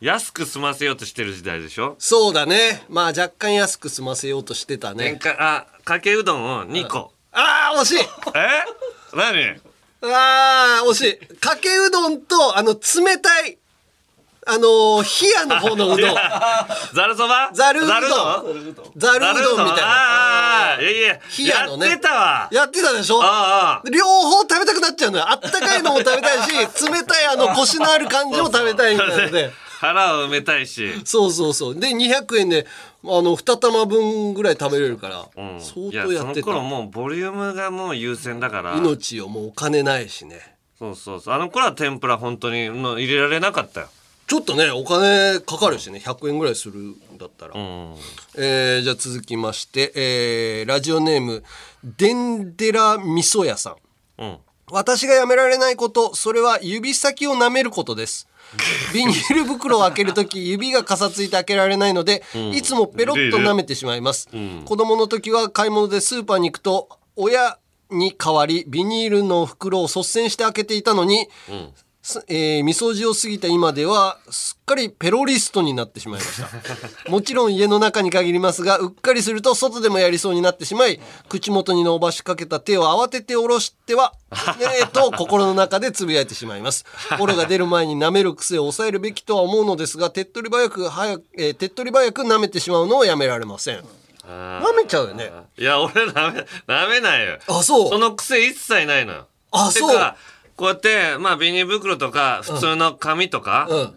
安く済ませようとしてる時代でしょ？そうだね。まあ若干安く済ませようとしてた天ねかあかけうどんを2個。ああ惜しい。え？何？ああ惜しい。かけうどんとあの冷たいあのー冷やの方のうどん。ざるそば？ざるうどん。ざるうどん？みたいな。ああいやいや冷やのね。やってたわ。やってたでしょ？ああ両方食べたくなっちゃうのよ。あったかいのも食べたいし 冷たいあのコシのある感じも食べたいみたいなので。腹を埋めたいし。そうそうそう。で200円であの2玉分ぐらい食べれるから、うん。相当やってた。その頃もうボリュームがもう優先だから。命をもうお金ないしね。そうそうそう。あの頃は天ぷら本当にの入れられなかったよちょっとねお金かかるしね100円ぐらいするんだったら、うん。えーじゃあ続きまして、えーラジオネームデンデラ味噌屋さん。うん。私がやめられないことそれは指先を舐めることです。ビニール袋を開けるとき指がかさついて開けられないので、うん。いつもペロッと舐めてしまいます、うん。子供の時は買い物でスーパーに行くと親に代わりビニールの袋を率先して開けていたのに、うん。すえー、味噌汁を過ぎた今ではすっかりペロリストになってしまいました。もちろん家の中に限りますがうっかりすると外でもやりそうになってしまい口元に伸ばしかけた手を慌てて下ろしてはね えと心の中でつぶやいてしまいます。オレが出る前に舐める癖を抑えるべきとは思うのですが手っ取り早く早く、えー手っ取り早く舐めてしまうのをやめられません。あ舐めちゃうよね。ーいや俺舐め舐めないよ。あそう。その癖一切ないのあそう。かこうやってまあビニール袋とか普通の紙とか、うん。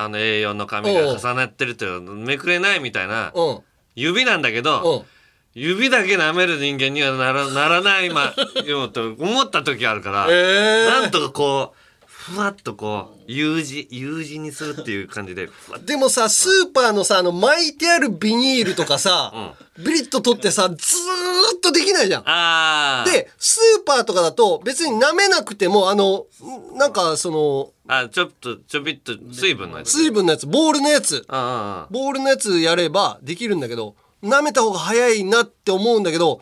あの A4 の紙が重なってるというめくれないみたいなうん。指なんだけど、指だけ舐める人間にはならならないまよ と思った時あるから、えー。なんとかこうふわっとこう U 字 U 字にするっていう感じででもさスーパーのさあの巻いてあるビニールとかさ、ビリッと取ってさずーっとできないじゃん。でスーパーとかだと別に舐めなくてもあのんなんかそのあちょっとちょびっと水分のやつ。水分のやつボールのやつ。あボールのやつやればできるんだけど舐めた方が早いなって思うんだけど、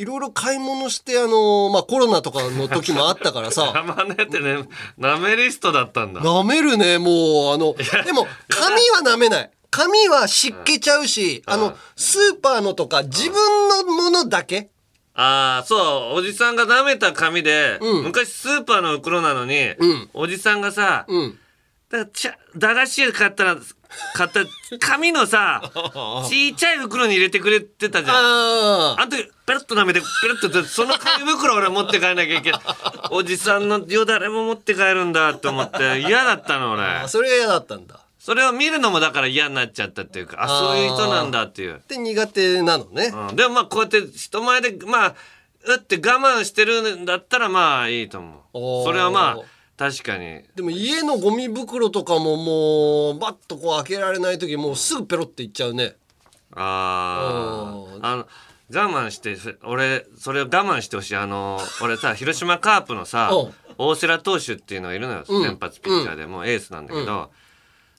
いろいろ買い物してあのまあコロナとかの時もあったからさ。山根ってねなめリストだったんだ。舐めるねもう。あのでも紙は舐めない。髪は湿気ちゃうし、あの、スーパーのとか自分のものだけ。ああそう。おじさんが舐めた紙で、うん。昔スーパーの袋なのに、うん。おじさんがさ、うん。だからちゃ駄菓子屋買ったら買った紙のさ ちっちゃい袋に入れてくれてたじゃん。ああの時ペロッと舐めてペロッとその紙袋 俺持って帰んなきゃいけない。おじさんのよだれも持って帰るんだって思って嫌だったの俺。あ、それが嫌だったんだ。それを見るのもだから嫌になっちゃったっていうかあそういう人なんだっていう、で、苦手なのね。うん、でもまあこうやって人前でまあうって我慢してるんだったらまあいいと思う。それはまあ確かに。でも家のゴミ袋とかももう、バッとこう開けられない時もうすぐペロっていっちゃうね。あー。あの我慢して俺それを我慢してほしい。あの俺さ広島カープのさうん。大瀬良投手っていうのがいるのよ、うん。先発ピッチャーで、もうエースなんだけど、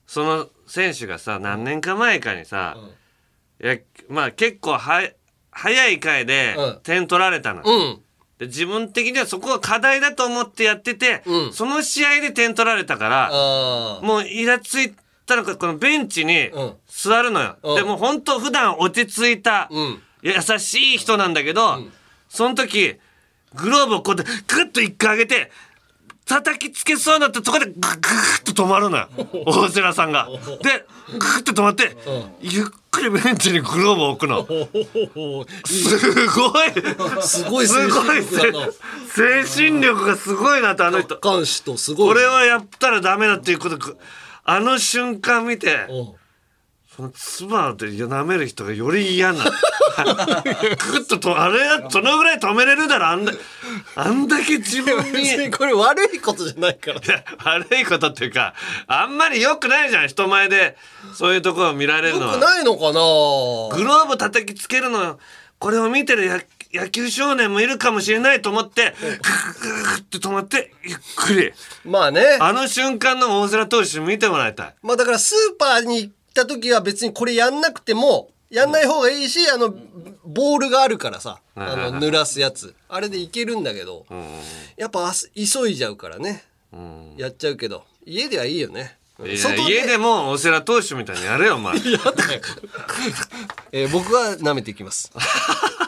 その選手がさ何年か前かにさ、いやまあ結構は早い回でうん。点取られたの、うん。で自分的にはそこは課題だと思ってやってて、うん。その試合で点取られたから。もうイラついたのかこのベンチにうん。座るのよ、うん。でも本当普段落ち着いた、うん。優しい人なんだけど、その時グローブをこうやってグッと一回上げて叩きつけそうになったとこでグッグッと止まるのよ 大瀬良さんが。でグッと止まって、ゆっくりベンチにグローブを置くの。すごいすごいすごい精神力だな精神力がすごいなってあの人。監視とすごい。これはやったらダメだっていうことくあの瞬間見てうんその唾で舐める人がより嫌な。グッととあれやそのぐらい止めれるだろ。あんだあんだけ自分に。別にこれ悪いことじゃないから。いや悪いことっていうかあんまり良くないじゃん。人前でそういうところを見られるのは。よくないのかな？グローブ叩きつけるの。これを見てるや野球少年もいるかもしれないと思ってグッグッグッって止まってゆっくり。まあね。あの瞬間の大瀬投手見てもらいたい。まあだからスーパーに行った時は別にこれやんなくても、やんない方がいいし、あの、ボールがあるからさ、あの、濡らすやつ。あれでいけるんだけど、やっぱ急いじゃうからね。やっちゃうけど、家ではいいよね。いや外家でも大瀬良投手みたいにやれよお前 えー僕は舐めていきます。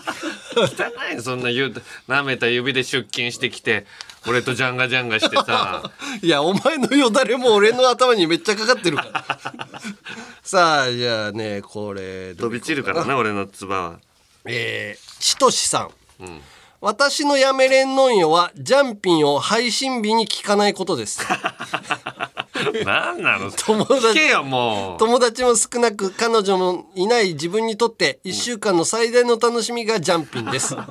汚いそんな言う舐めた指で出勤してきて俺とジャンガジャンガしてさ いや、お前のよだれも俺の頭にめっちゃかかってるから。さあ、じゃあね、これ、飛び散るからな俺の唾はえー、ちとしさん。私のやめれんのんよは、ジャンピンを配信日に聞かないことです。何なの？友達聞けよもう。友達も少なく彼女もいない自分にとって1週間の最大の楽しみがジャンピンです。あ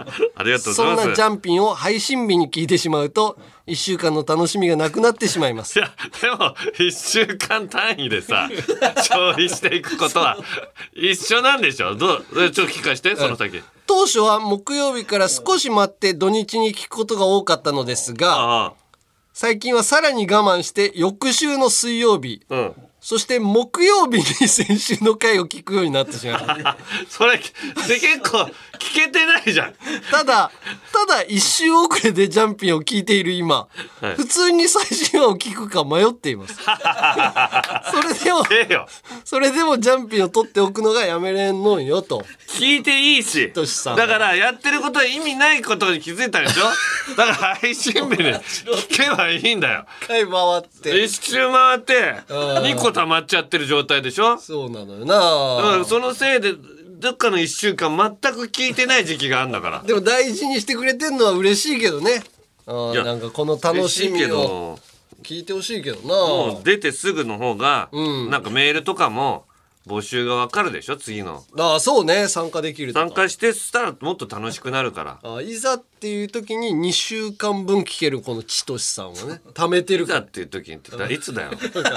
りがとうごそんざいます。なジャンピンを配信日に聞いてしまうと1週間の楽しみがなくなってしまいます。い。やでも1週間単位でさ消費していくことは一緒なんでしょ？どうちょっと聞かしてその先。当初は木曜日から少し待って土日に聞くことが多かったのですが最近はさらに我慢して翌週の水曜日うんそして木曜日に先週の回を聞くようになってしまいました。それで結構聞けてないじゃんただ、ただ一周遅れでジャンピンを聞いている今、はい普通に最新話を聞くか迷っています。それでも、ええよ。それでもジャンピンを取っておくのがやめれんのんよと。聞いていいし。としさん。だからやってることは意味ないことに気づいたでしょ？だから配信日に聞けばいいんだよ。一回回って。一周回ってうん。2個溜まっちゃってる状態でしょ？そうなのよだからなそのせいでどっかの1週間全く聞いてない時期があるんだから。でも大事にしてくれてんのは嬉しいけどね。あいやーなんかこの楽しみ嬉いけをど聞いてほしいけどな。もう出てすぐの方が、うん。なんかメールとかも募集がわかるでしょ？次の。ああそうね。参加できるとか。参加してしたらもっと楽しくなるから。あいざっていう時に2週間分聞けるこのちとしさんをね貯めてるから。いざっていう時にって言ったらいつだよ。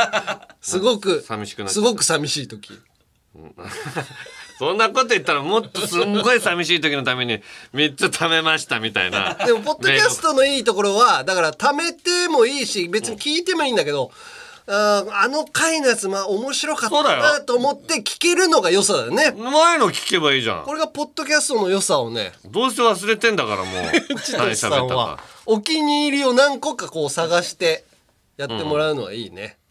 すごく 寂しくなっちゃうすごく寂しい時 そんなこと言ったらもっとすんごい寂しい時のために3つ貯めましたみたいな。でもポッドキャストのいいところはだから貯めてもいいし別に聞いてもいいんだけど、あーあの回のやつまあ面白かったなよ。と思って聞けるのが良さだよね。前の聞けばいいじゃん。これがポッドキャストの良さをね。どうせ忘れてんだからもう 何しさんは喋ったかお気に入りを何個かこう探してやってもらうのはいいね、うん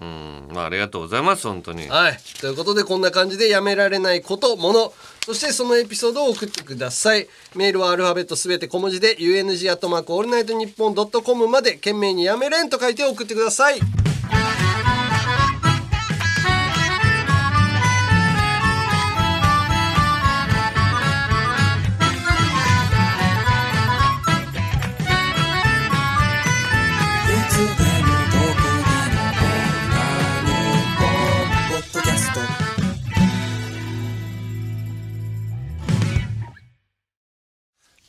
うんまあありがとうございます本当にはい。ということで、こんな感じでやめられないこと、もの、そしてそのエピソードを送ってください。メールはアルファベットすべて小文字で、UNG アットマークオールナイトニッポンドットコムまで、件名にやめれんと書いて送ってください。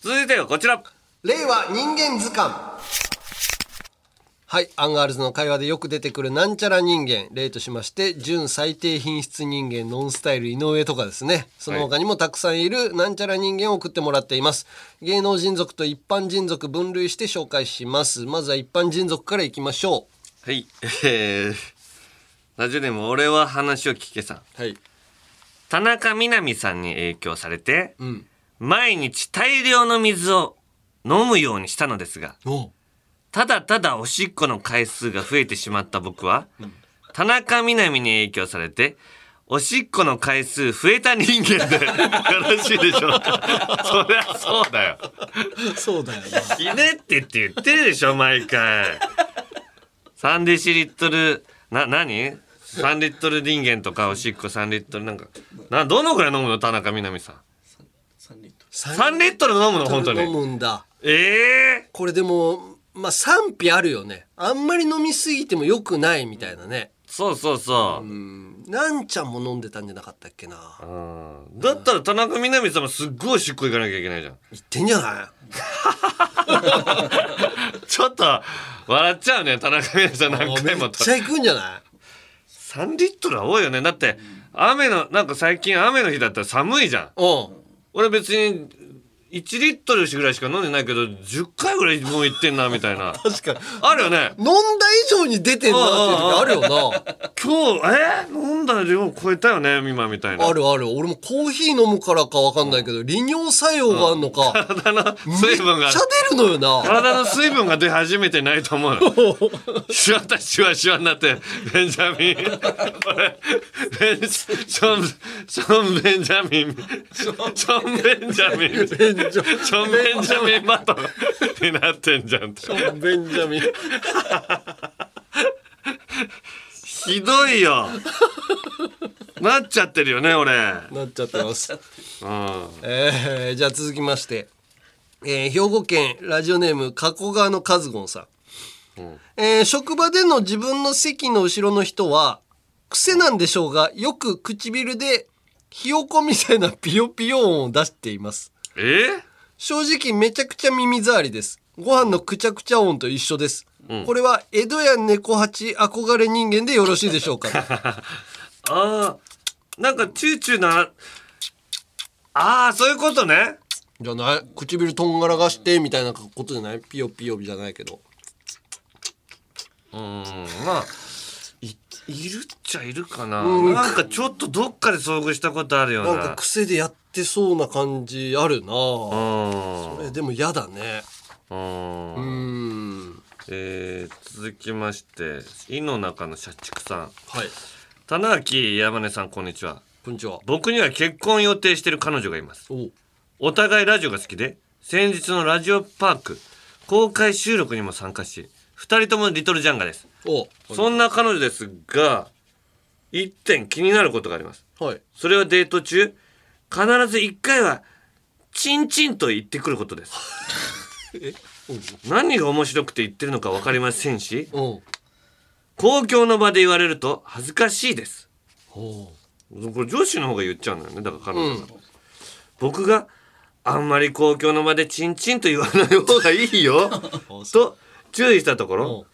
続いてはこちら令和人間図鑑。はい。アンガールズの会話でよく出てくるなんちゃら人間。例としまして、純最低品質人間、ノンスタイル井上とかですね。その他にもたくさんいるなんちゃら人間を送ってもらっています。芸能人族と一般人族分類して紹介します。まずは一般人族からいきましょはいえー、ラジオネーム俺は話を聞けさんう。はい。田中みな実さんに影響されて、うん。毎日大量の水を飲むようにしたのですがおただただおしっこの回数が増えてしまった僕は、田中みな実に影響されておしっこの回数増えた人間でよろしいでしょうか？そりゃそうだよ。そうだよな。ひねってって言ってるでしょ毎回。3デシリットルな何 ?3 リットル人間とかおしっこ3リットルなんかなどのぐらい飲むの？田中みな実さん3リットル飲むの？本当飲にむんだ。ええこれでも、まあ賛否あるよね。あんまり飲みすぎても良くないみたいなね。そうそうそう、うん。なんちゃんも飲んでたんじゃなかったっけな。うんだったら田中みな実さんもすっごいしっこ行かなきゃいけないじゃん言ってんじゃない？ちょっと笑っちゃうね田中みな実さん何め回もっちゃ行くんじゃない？3リットルは多いよねだって雨のなんか最近雨の日だったら寒いじゃんうん。俺別に1リットルぐらいしか飲んでないけど10回ぐらいもう行ってんなみたいな。確かに。あるよね。飲んだ以上に出てんなっていう時あるよな。今日え？ー、飲んだ量超えたよね今みたいな。あるある。俺もコーヒー飲むからかわかんないけど、利尿作用があんのか。体の水分が。めっちゃ出るのよな。体の水分が出始めてないと思うの。シワたシワシワになってベンジャミン。俺ベンションションベンジャミン。ション。ベンジャミンションベンジャミン。バトンになってんじゃんって。ベンジャミ。ン。ひどいよ。なっちゃってるよね俺。なっちゃってます。うん。えー、じゃあ続きまして、えー兵庫県ラジオネーム加古川のカズゴンさん、えー職場での自分の席の後ろの人は癖なんでしょうがよく唇でひよこみたいなピヨピヨ音を出していますえ正直めちゃくちゃ耳障りです。ご飯のくちゃくちゃ音と一緒です、これは江戸や猫八憧れ人間でよろしいでしょうか？ああなんかチューチューなああそういうことね。じゃない？唇とんがらがしてみたいなことじゃない？ピヨピヨじゃないけど。うんまあいいるっちゃいるかな、うん。なんかちょっとどっかで遭遇したことあるよな。なんか癖でやってそうな感じあるな。うん。それでも嫌だね。うん。えー続きまして井の中の社畜さん。はい。棚垣山根さんこんにちは。こんにちは。僕には結婚予定してる彼女がいます。おお互いラジオが好きで先日のラジオパーク公開収録にも参加し二人ともリトルジャンガです。おそんな彼女ですが一点気になることがあります。はい。それはデート中？必ず一回はチンチンと言ってくることです。何が面白くて言ってるのか分かりませんし。うん公共の場で言われると恥ずかしいです。おこれ女子の方が言っちゃうんだよねだから彼女が、僕があんまり公共の場でチンチンと言わない方がいいよ。と注意したところ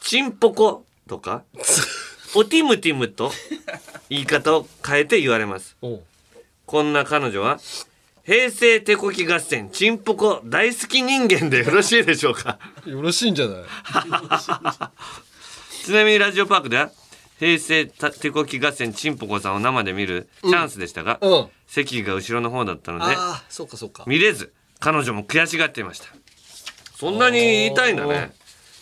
チンポコとか おティムティムと言い方を変えて言われます。おこんな彼女は平成手こき合戦チンポコ大好き人間でよろしいでしょうか？よろしいんじゃない？ちなみにラジオパークでは平成た手こき合戦チンポコさんを生で見るチャンスでしたが、うん。席が後ろの方だったのでああそうかそうか。見れず彼女も悔しがっていました。そんなに言いたいんだね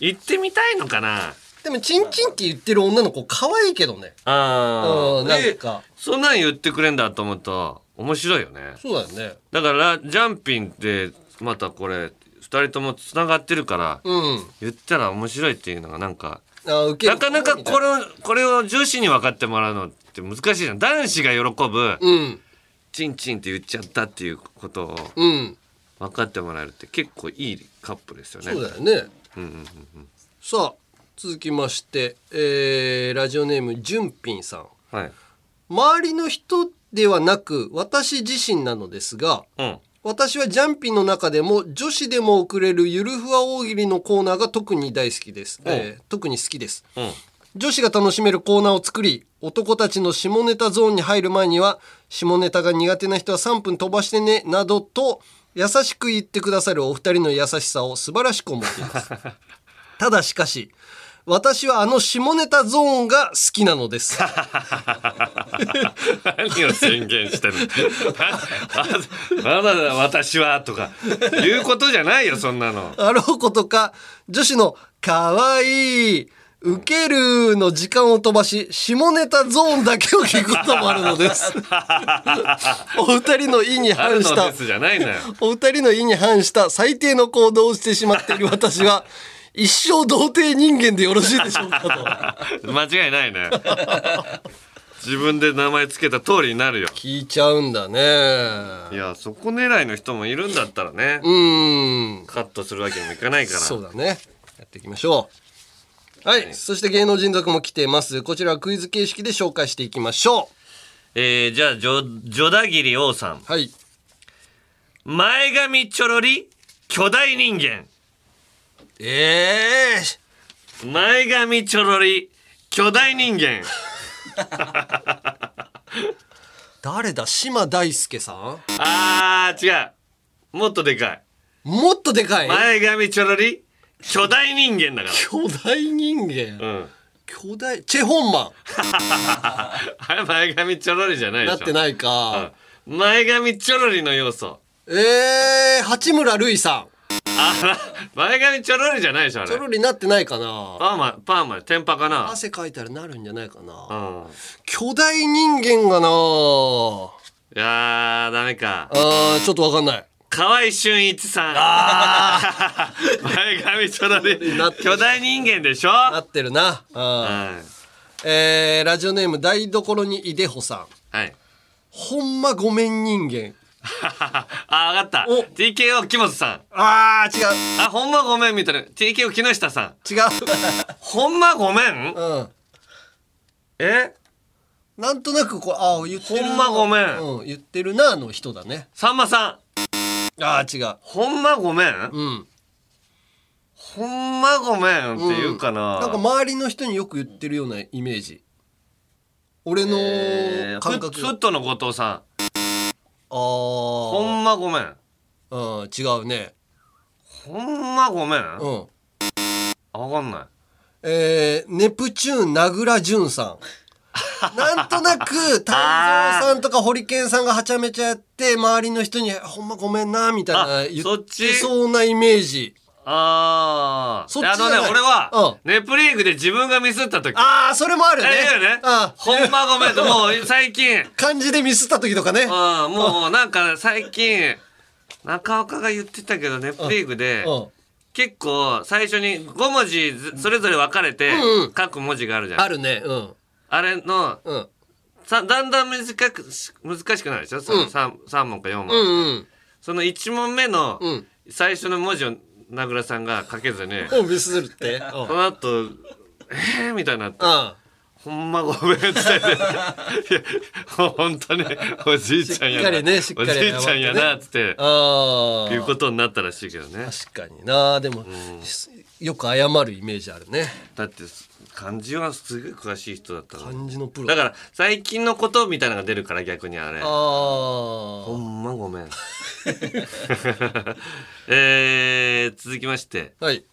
行ってみたいのかな？でもチンチンって言ってる女の子可愛いけどね。ああうんなんか。そんなん言ってくれんだと思うと面白いよね。そうだよね。だからジャンピンってまたこれ二人ともつながってるから、うん。言ったら面白いっていうのがなんかなかなかこれをこれを女子に分かってもらうのって難しいじゃん。男子が喜ぶ、うん。チンチンって言っちゃったっていうことをうん。分かってもらえるって結構いいカップルですよね。そうだよね。うんうんうんうん。さあ続きまして、えーラジオネームじゅんぴんさん。はい。周りの人ではなく私自身なのですがうん。私はジャンピンの中でも女子でも送れるゆるふわ大喜利のコーナーが特に大好きです、えー特に好きです。うん。女子が楽しめるコーナーを作り男たちの下ネタゾーンに入る前には下ネタが苦手な人は3分飛ばしてねなどと優しく言ってくださるお二人の優しさを素晴らしく思っています ただしかし私はあの下ネタゾーンが好きなのです。何を宣言してるの？まだだ私はとかいうことじゃないよそんなの。あろうことか女子の「かわいい」「ウケる」の時間を飛ばし下ネタゾーンだけを聞くこともあるのです。お二人の意に反したお二人の意に反した最低の行動をしてしまっている私は一生童貞人間でよろしいでしょうかと。間違いないね。自分で名前つけた通りになるよ。聞いちゃうんだね。いやそこ狙いの人もいるんだったらねうーん。カットするわけにもいかないから。そうだね。やっていきましょう。はい、そして芸能人族も来ています。こちらはクイズ形式で紹介していきましょえー、じゃあジョジョダギリ王さん。うはい。前髪ちょろり巨大人間ええ前髪ちょろり巨大人間。誰だ？島大輔さん？あー違う。もっとでかい。もっとでかい？前髪ちょろり巨大人間だか巨大人間？らうん。巨大チェ・ホンマ あれ前髪ちょろりじゃないでしょ。ンなってないか、うん。前髪ちょろりの要素。えー、八村塁さんあら前髪ちょろりじゃないでしょあれ。ちょろりなってないかな。パーマパーマテンパかな。汗かいたらなるんじゃないかな。うん。巨大人間がな。いやーダメか。あーちょっとわかんない。河合俊一さん。前髪ちょろり。巨大人間でしょ？なってるな。うんはい。えー、ラジオネーム台所にいでほさん。はい。ほんまごめん人間あ分かった。TKO 木本さん。あー違う。あほんまごめんみたいな。TKO 木下さん。違う。ほんまごめん？うん。え？なんとなくこうあー言ってる。なほんまごめん。うん、言ってるなの人だね。さんまさん。あー違う。ほんまごめん？うん。ほんまごめんって言うかな、なんか周りの人によく言ってるようなイメージ。俺のえー感覚フフットの後藤さんあー。ほんまごめん。うん違うね。ほんまごめん、うん。あわかんない。えー、ネプチューン名倉潤さん。なんとなく丹蔵さんとかホリケンさんがはちゃめちゃやって周りの人に「ほんまごめんな」みたいなあ言ってそうなイメージあそっちあのね俺は、ネプリーグで自分がミスった時ああそれもあるね。あれだよね。あほんまごめん。もう最近。漢字でミスった時とかね。うん。もうなんか最近中岡が言ってたけどネプリーグでうん。結構最初に5文字ずそれぞれ分かれて書く文字があるじゃん。あるね。うん。あれのうん。さだんだん難しく難しくなるでしょ、さうん。三三問か4問、うんうん。その1問目のうん。最初の文字を名倉さんが書けずに、もうミスるって？う。んその後えーみたいになってあほんまごめんって言っていや本当におじいちゃんやなしっかりねしっかりおじいちゃんやなっつってあいうことになったらしいけどね。確かにな。でも、よく謝るイメージあるね。だって漢字はすごい詳しい人だった。から漢字のプロ。だから最近のことみたいなのが出るから逆にあれ。あほあんまごめん。えー、続きまして。はい。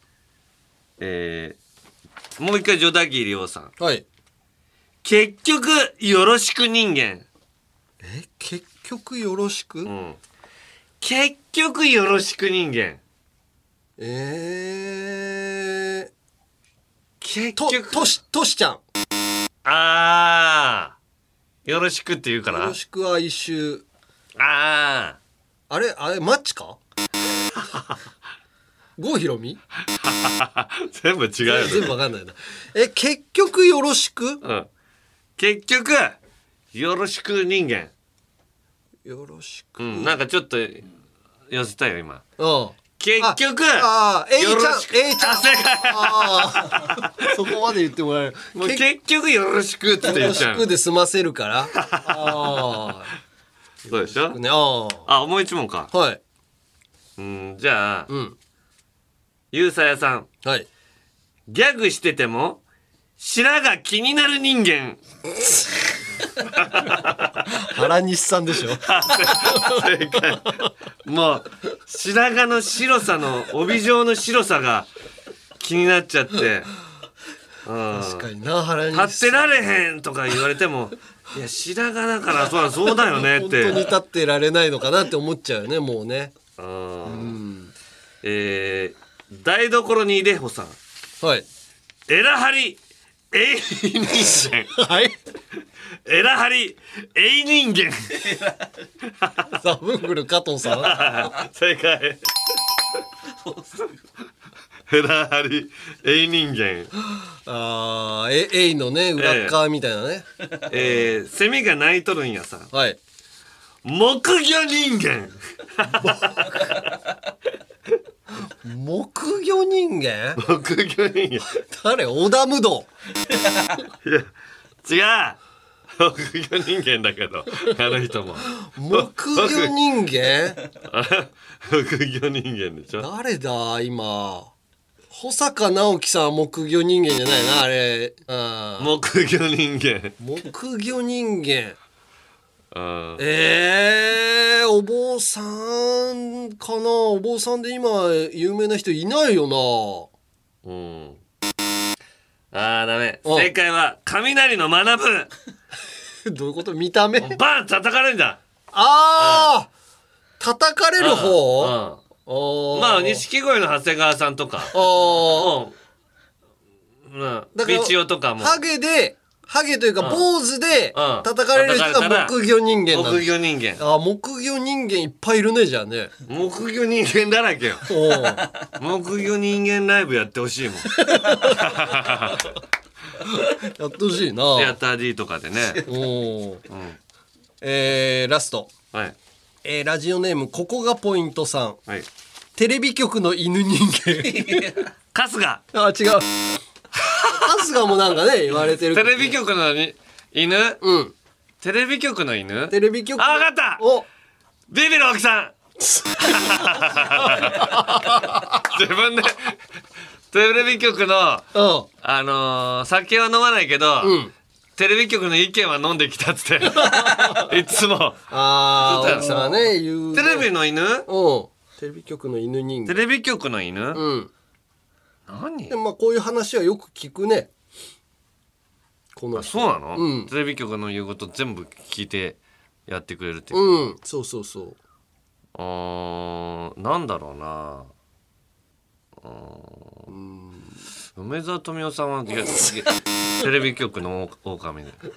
えー、もう一回ジョダギリオさん。はい。結局よろしく人間。え？結局よろしく、うん。結局よろしく人間。えー、結と局。としとしちゃん。あー。よろしくって言うかなよろしく哀愁ああれあれマッチか？郷ひろみ？あ 全部違うよ。ね全部わかんないな。え結局よろしく？うん。結局よろしく人間。よろしく。うん。なんかちょっと寄せたよ今。うん結局ああ A ちゃん A ちゃん。あそこまで言ってもらえるもう結局よろしくってよろ言っちゃう。しくで済ませるから。あそうでしょ？あね。ああもう一問か。あはい。うんじゃあうん。ゆうさやさん。はい。ギャグしてても白が気になる人間 原西さんでしょ。正 解もう白髪の白さの帯状の白さが気になっちゃって。うん。確かにな原西立ってられへんとか言われてもいや白髪だからそうだそうだよねっ 本当にて立ってられないのかなって思っちゃうよねもうね。うん。えー、台所にいでほさん。はい。エラハリエイ人間はいエラハリエイ人間。ザブングル加藤さん？正解。エラハリエイ人間。あーえエイのね裏っ側みたいなね、えー、セミが鳴いとるんやさ。はい。木魚人間。木魚人間？木魚人間。誰？織田無道。いや違う 木魚人間だけどあの人も。木魚人間？木魚人間でしょ？誰だ？今。保坂直樹さんは木魚人間じゃないなあれ。うん木魚人間。木魚人間。うんえー、お坊さんかな？お坊さんで今有名な人いないようん。あーダメ。うん。正解は雷の学ぶ。な どういうこと？見た目？バン！叩かれんだああ叩かれる方？うんおー。まあ錦鯉の長谷川さんとか。あうん。うんだからピチオとかも。ハゲでハゲというかうん。坊主でうん。叩かれる人が木魚人間木魚人間。あ木魚人間いっぱいいるねじゃあね。木魚人間だらけよ。木魚人間ライブやってほしいもん やってほしいな。やった D とかでね。おーうん。えー、ラスト、はい。えー、ラジオネームここがポイントさん。はい。テレビ局の犬人間。春日。あ違う。春日もなんかね言われてる。テレビ局のに犬？うん。テレビ局の犬？テレビ局あ分かった。お。ビビる奥さん。自分でテレビ局のうん。あのー酒は飲まないけど、うん。テレビ局の意見は飲んできたっつって。いつも。ああ奥さね言うテレビの犬？うん。テレビ局の犬人間。テレビ局の犬、うん。何？でもまあこういう話はよく聞くね。このあそうなの、うん。テレビ局の言うこと全部聞いてやってくれるっていう、うん。そうそうそう。あーなんだろうな梅沢富美男さんはテレビ局の狼みたいな。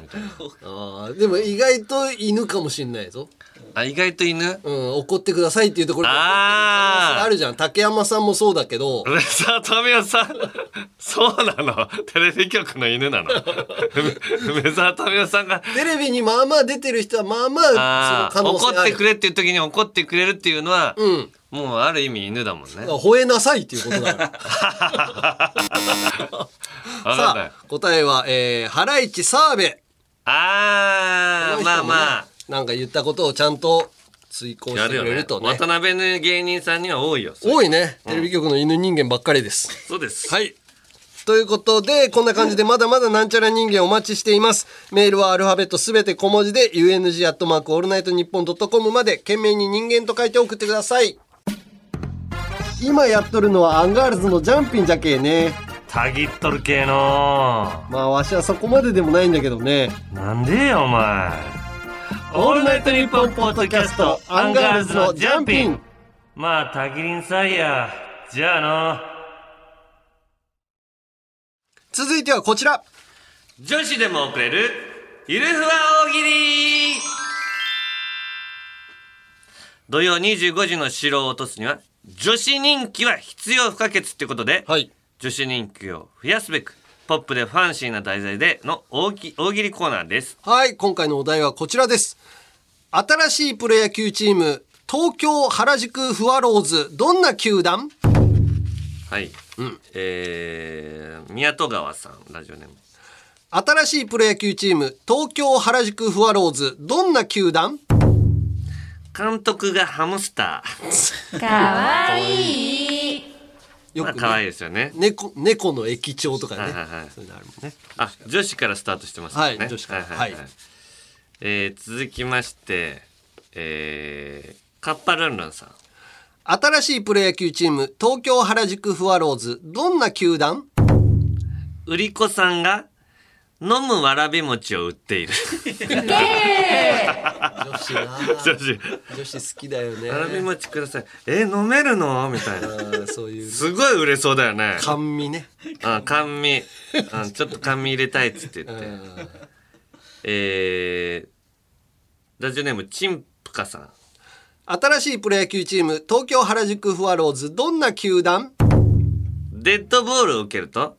あーでも意外と犬かもしんないぞ。あ意外と犬？うん怒ってくださいっていうところであー。あるじゃん。竹山さんもそうだけど。梅沢富美男さん？そうなの？テレビ局の犬なの？梅 梅沢富美男さんが？テレビにまあまあ出てる人はまあまああー。その可能性ある。怒ってくれっていう時に怒ってくれるっていうのは、うんもうある意味犬だもんね。吠えなさいっていうことだ からさあ答えは、えー、ハライチ澤部。あーまあまあ。なんか言ったことをちゃんと追考してくれるとね。渡辺の芸人さんには多いよ多いね。テレビ局の犬人間ばっかりです、そうです。はい。ということで、こんな感じでまだまだなんちゃら人間お待ちしています。メールはアルファベットすべて小文字で、UNG アットマークオールナイトニッポンドットコムまで、件名に人間と書いて送ってください。今やっとるのはアンガールズのジャンピンじゃけえね。たぎっとる系の。まあ、わしはそこまででもないんだけどね。なんでよお前。オールナイトニッポンポッドキャストアンガールズのジャンピン。まあたぎりんさいや。じゃあの続いてはこちら。女子でも送れるゆるふわ大喜利。土曜25時の城を落とすには女子人気は必要不可欠ってことで、女子人気を増やすべくポップでファンシーな題材での大き大喜利コーナーです。はい今回のお題はこちらです。新しいプロ野球チーム東京原宿フワローズどんな球団？はい、えー、宮戸川さんラジオネーム。新しいプロ野球チーム東京原宿フワローズどんな球団？監督がハムスター。かわいい。まあ可愛いですよね。猫猫の駅長とかね、はいはいはい。そういうのあるもんね。あ女子からスタートしてますね。はい女子から。はいはいはい。はい。えー続きましてえー、カッパルンルンさん。新しいプロ野球チーム東京原宿フワローズどんな球団？売り子さんが飲むわらび餅を売っている。女子な女子女子好きだよね。わらび餅ください。え飲めるの？みたいな。そういうすごい売れそうだよね。甘味ね。あ甘味。あちょっと甘味入れたいっつって言って。えー、ラジオネームチンプカさん。新しいプロ野球チーム東京原宿フワローズどんな球団？デッドボールを受けると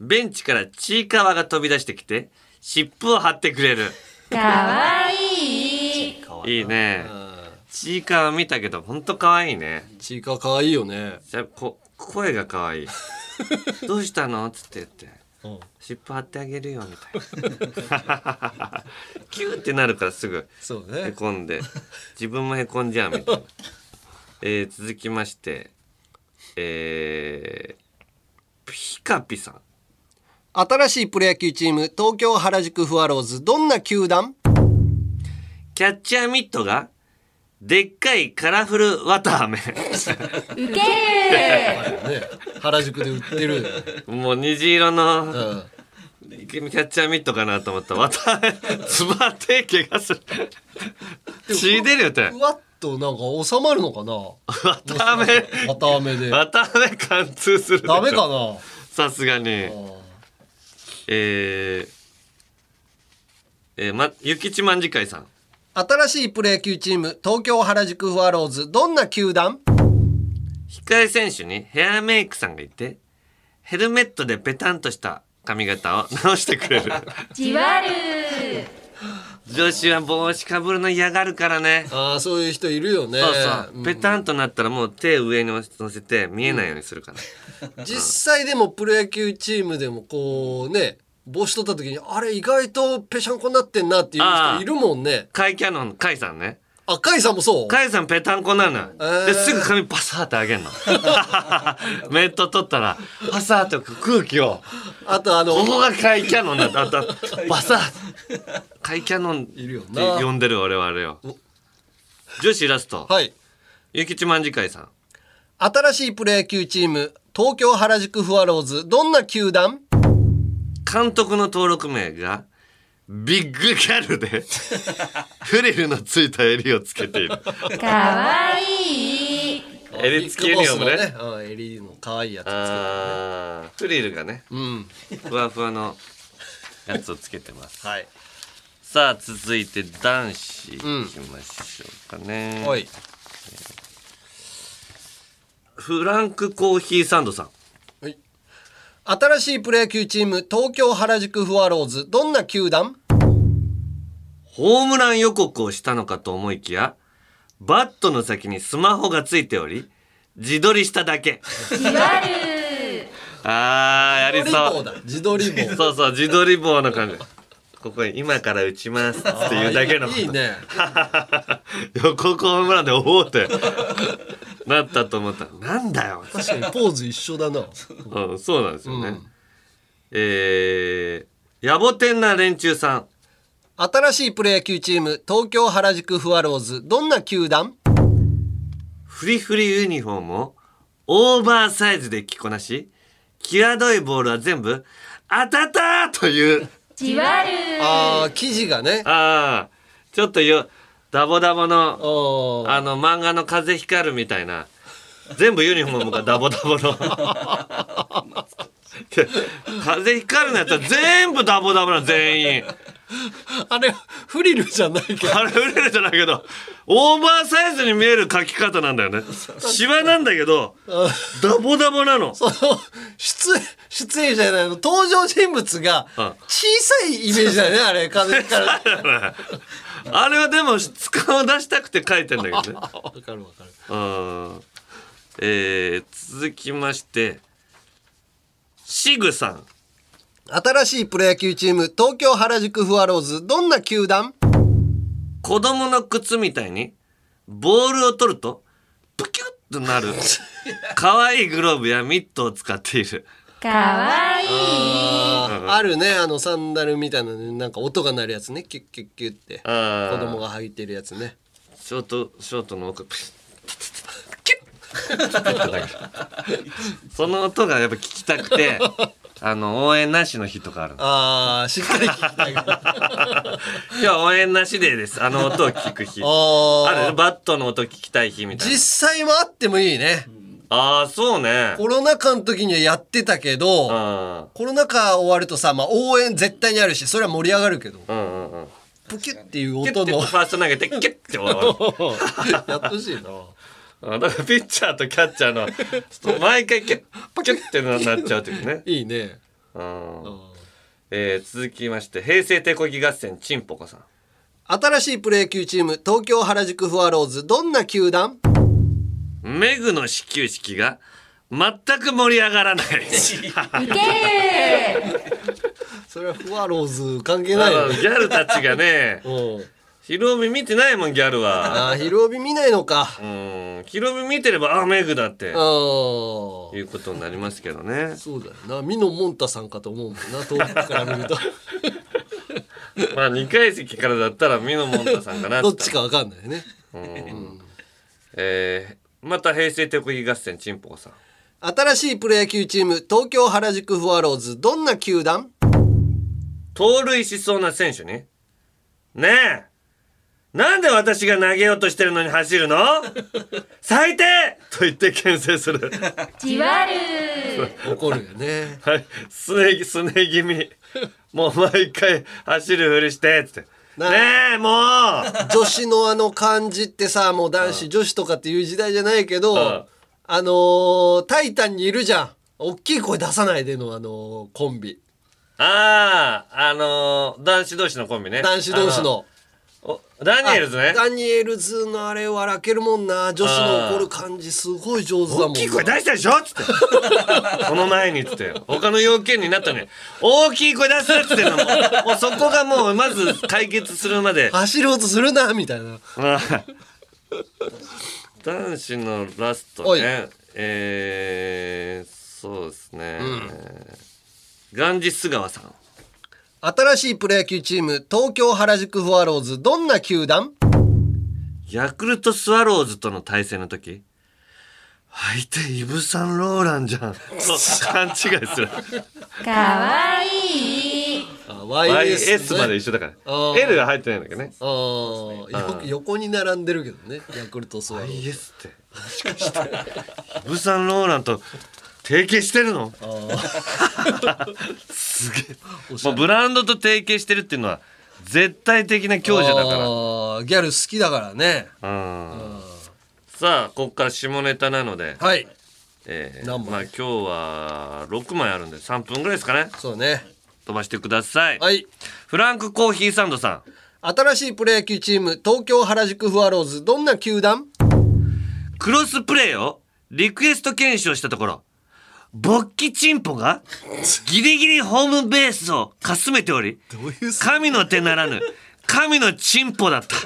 ベンチからちいかわが飛び出してきて湿布を貼ってくれる。かわいい。いいね。ちいかわ見たけどほんとかわいいね。ちいかわかわいいよね。じゃこ声がかわいい。どうしたの？っつって言って。湿布貼ってあげるよみたいな。キューってなるからすぐ。そうへこんで。自分もへこんじゃうみたいな、えー続きまして。えー、ピカピさん新しいプロ野球チーム東京原宿フワローズどんな球団？キャッチャーミットがでっかいカラフル綿あめ。ウケる。ね原宿で売ってる。もう虹色の、キャッチャーミットかなと思った。ら綿あめ。詰まって怪我する。血出るよってふわっとなんか収まるのかな？綿あめ。綿あめで。綿あめ貫通するダメかな？さすがにえー、えー、ま、ゆきちまんじかいさん。新しいプロ野球チーム東京原宿フワローズどんな球団？控え選手にヘアメイクさんがいてヘルメットでペタンとした髪型を直してくれる。じわる女子は帽子かぶるの嫌がるからね。ああそういう人いるよね。そうそう、ペタンとなったらもう手上に乗せて見えないようにするから、実際でもプロ野球チームでもこうね帽子取った時にあれ意外とぺしゃんこになってんなっていう人いるもんね。カイキャノンカイさんねあカイさんもそう？カイさんペタンコなのよ、ー。ですぐ髪パサーってあげんの。メット取ったらパサーって空気を。あとあのここがカイキャノンだ。ったパサー。カイキャノンって呼んでる俺はあれよ。女子ラスト。はい。ゆきちまんじかいさん。新しいプロ野球チーム東京原宿フワローズどんな球団？監督の登録名がビッグギャルでフリルのついた襟をつけている。かわいい。襟付きユニフォームね。ビッグボスのうん襟の可愛いやつあーフリルがねうんふわふわのやつをつけてます。はい。さあ続いて男子いきましょうかね、はい。フランクコーヒーサンドさん。新しいプロ野球チーム東京原宿フワローズどんな球団？ホームラン予告をしたのかと思いきやバットの先にスマホがついており自撮りしただけ。じわるあーやりそう。自撮り棒そうそう自撮り棒の感じ。ここに今から打ちますっていうだけの。いいね。予告ホームランでおおってなったと思った。らなんだよ。確かにポーズ一緒だな。うん、そうなんですよね。えー、野暮天な連中さん。新しいプロ野球チーム東京原宿フワローズどんな球団？フリフリユニフォームをオーバーサイズで着こなし、際どいボールは全部、当たったという。じわるああ生地がねああ、ちょっとよ、ダボダボの、あの漫画の風光るみたいな。全部ユニフォームがダボダボの。風ひかるのやったら全部ダボダボなの全員あれフリルじゃないけど。あれフリルじゃないけどオーバーサイズに見える書き方なんだよね。シワなんだけどダボダボなの。その出演出演者じゃないの。登場人物がうん。小さいイメージだよねあれ。風から。あれはでも質感を出したくて書いてんだけどね。わかるわかる。うん。えー、続きましてシグさん新しいプロ野球チーム東京原宿フワローズどんな球団？子供の靴みたいにボールを取るとプキュッとなる。可愛いグローブやミットを使っている。かわい。いあー。あるねあのサンダルみたいなねなんか音が鳴るやつね。キュッキュッキュッって。子供が履いてるやつね。ショートショートの奥プシッその音がやっぱ聞きたくてあの応援なしの日とかあるの。あーしっかり聞きたいから。今日は応援なしデーです。あの音を聞く日。あー。ある？バットの音聞きたい日みたいな。実際もあってもいいね。ああそうね。コロナ禍の時にはやってたけどうん。コロナ禍終わるとさ、まあ、応援絶対にあるしそれは盛り上がるけどうんうんうん。プキュッっていう音の。ァースト投げてキュッて終わる。やってほしいな。あだからピッチャーとキャッチャーの毎回キュッ キュッてななっちゃうというね。いいね。うん。えー続きまして平成手こぎ合戦チンポコさん。新しいプロ野球チーム東京原宿フワローズどんな球団？メグの始球式が全く盛り上がらない。それはフワローズ関係ないよね。ギャルたちがねうんヒロミ見てないもんギャルは。あー昼帯見ないのか。うん。ヒロミ見てればあメグだって。あー。いうことになりますけどね。そうだよな。ミノモンタさんかと思うもんな遠くから見ると。まあ2階席からだったらミノモンタさんかなどっちかわかんないね。うん。えーまた平成手こぎ合戦チンポコさん。新しいプロ野球チーム東京原宿フワローズどんな球団？盗塁しそうな選手にねえなんで私が投げようとしてるのに走るの？最低！と言って牽制する。じわる。怒るよね。はい。すねすね気味。もう毎回走るふりして。っつって。なねえもう！女子のあの感じってさもう男子女子とかっていう時代じゃないけどうん。あのータイタンにいるじゃん。大きい声出さないでのあのーコンビ。あああのー男子同士のコンビね。男子同士のダニエルズね。あダニエルズのあれ笑けるもんな。女子の怒る感じすごい上手だもんな。大きい声出したでしょ？っつって。その前にっつって他の要件になったのに。大きい声出すっつってんの。もうもうそこがもうまず解決するまで。走ろうとするなみたいな。はい男子のラストね。えー、そうですね、ガンジス川さん新しいプロ野球チーム東京原宿フワローズどんな球団？ヤクルトスワローズとの対戦の時？相手イブ・サンローランじゃん。と勘違いする。かわいい。あ YS, まで一緒だから。L が入ってないんだけどね。あー。よ横に並んでるけどねヤクルトスワローズ。YS って。もしかして。イブ・サンローランと提携してるの？すげえ。もうブランドと提携してるっていうのは絶対的な強者だから。ギャル好きだからね。うん。さあここから下ネタなので、はい。えー何枚？まあ今日は6枚あるんで3分ぐらいですかね。そうね。飛ばしてください、はい。フランクコーヒーサンドさん。新しいプロ野球チーム東京原宿フワローズどんな球団？クロスプレーをリクエスト検証したところ勃起チンポがギリギリホームベースをかすめており神の手ならぬ神のチンポだった。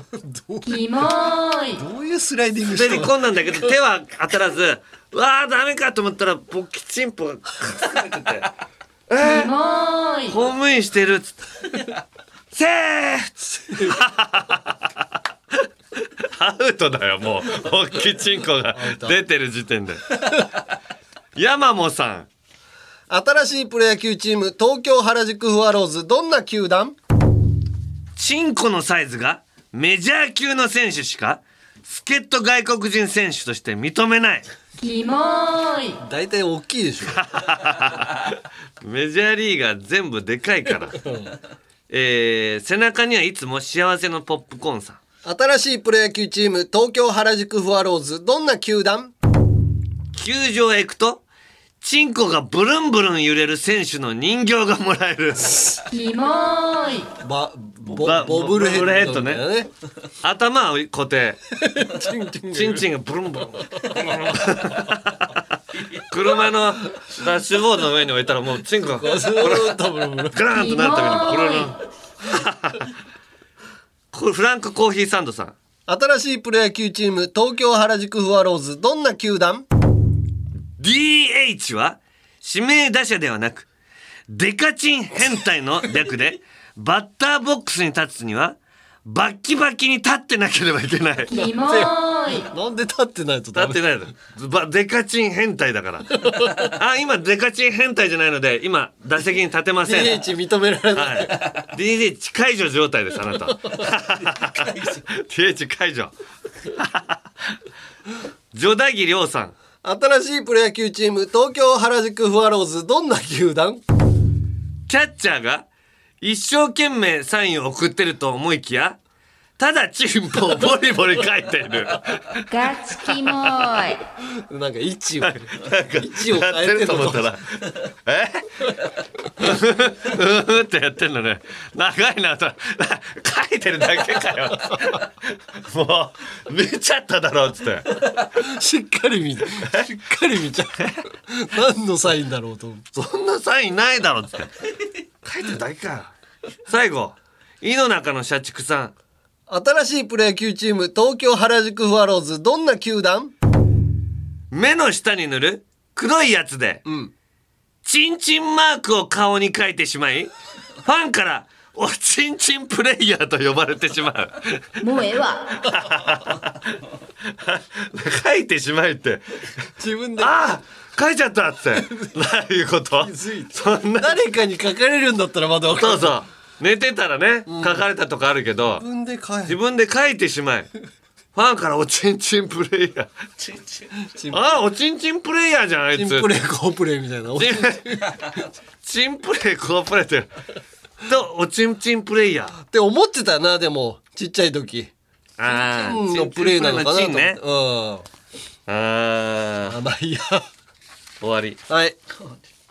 キモーい。どういうスライディング滑り込んだんだけど手は当たらずうわあダメかと思ったら勃起チンポがかすめてて。キモーい。ホームインしてる。っつってセー。フ アウトだよもう。勃起チンコが出てる時点で 山モさん。新しいプロ野球チーム東京原宿フワローズどんな球団？チンコのサイズがメジャー級の選手しか助っ人外国人選手として認めない。キモーい。大体大きいでしょ。メジャーリーガー全部でかいから、えー背中にはいつも幸せのポップコーンさん。新しいプロ野球チーム東京原宿フワローズどんな球団？球場へ行くとチンコがブルンブルン揺れる選手の人形がもらえる。キモーい。バボばボブルヘッドボブルヘッドね。ね頭は固定。チンチンチンチンがブルンブルン。車のダッシュボードの上に置いたらもうチンコがブルブルグラーンとなるためにブルルンこれフランクコーヒーサンドさん。新しいプロ野球チーム東京原宿フワローズどんな球団？DH は指名打者ではなくデカチン変態の略で バッターボックスに立つにはバッキバキに立ってなければいけない。立キモーい。なんで立ってないとダメ？ってないの。ばデカチン変態だから。あ今デカチン変態じゃないので今打席に立てません。DH 認められない、はい、DH 解除状態ですあなた。DH 解除。ジョダギリョウさん新しいプロ野球チーム東京原宿フワローズどんな球団？キャッチャーが一生懸命サインを送ってると思いきやただチンポをボリボリ書いている。ガチキモーい。なんか位置をなんか位置を変えてると思った。らえ？うーってやってんのね。長いなと。書いてるだけかよ。もう見ちゃっただろっつって。しっかり見てしっかり見ちゃう何のサインだろうと。思ってそんなサインないだろっつって。書いてるだけか。よ最後井の中の社畜さん新しいプロ野球チーム東京原宿フワローズどんな球団？目の下に塗る？黒いやつで、チンチンマークを顔に書いてしまいファンからおちんちんプレイヤーと呼ばれてしまう。もうええわ。書いてしまいって。自分で。ああ書いちゃったって。ないうことそんな。誰かに書かれるんだったらまだ分かる。そうそう寝てたらね書かれたとかあるけど、自分で書い自分で書いてしまい ファンからおちんちんプレイヤー。ああおちんちんプレイヤーじゃんあいつ。チンプレーコープレーみたいな。チンプレイコープレイって。とおちんちんプレイヤー。って思ってたなでも。ちっちゃい時。ああのプレーなのかなとね。うん。ああまあいいや終わり。はい。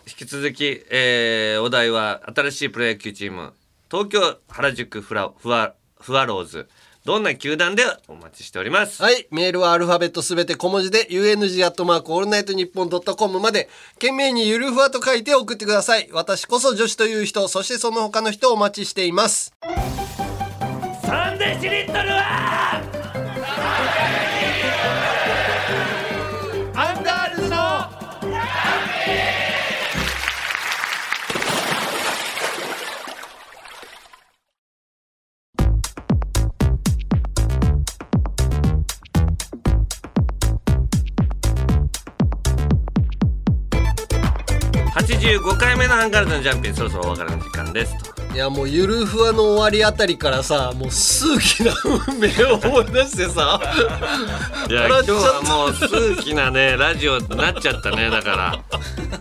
引き続き、えーお題は新しいプロ野球チーム東京原宿フラフワフワローズどんな球団でお待ちしておりますはい。メールはアルファベットすべて小文字で、UNG アットマークオールナイトニッポンドットコムまで、件名にゆるふわと書いて送ってください。私こそ女子という人、そしてその他の人をお待ちしています。3デシリットルは25回目のアンガールズのジャンピンそろそろお別れの時間です。いやもうゆるふわの終わりあたりからさ、もう数奇な運命を思い出してさ、いや今日はもう数奇なねラジオになっちゃったねだから。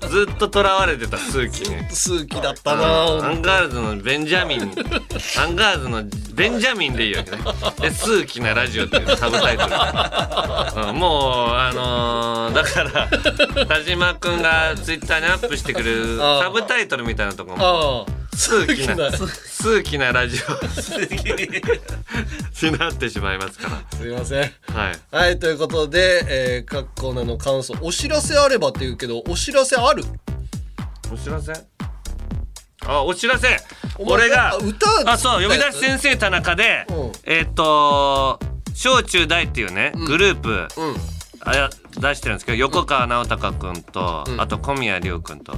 ずっととらわれてた数奇に。数奇だったなアンガールズのベンジャミンアンガールズのベンジャミンでいいわけね。で数奇なラジオっていうサブタイトル、うんもうあのーだから田島君がツイッターにアップしてくるああ。サブタイトルみたいなとこも数奇な数数奇なラジオ。になってしまいますかすいません。らはい。はい、ということで、えー、各コーナーの感想、お知らせあればって言うけど、お知らせある？お知らせ？あお知らせ。俺があ歌あそう呼び出し先生田中でえーっと小中大っていうねグループ、あや出してるんですけど横川直隆君と、あと小宮亮君と、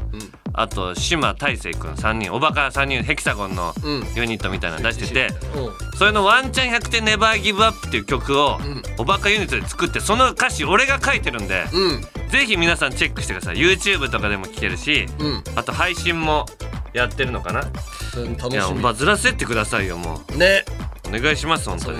あと島大成君3人おバカ3人ヘキサゴンのユニットみたいなの出してて、それの「ワンチャン100点ネバーギブアップ」っていう曲を、おバカユニットで作ってその歌詞俺が書いてるんで、ぜひ皆さんチェックしてください。YouTube とかでも聴けるし、あと配信もやってるのかな？楽いやしみバズらせてくださいよもう。ね。お願いします本当に。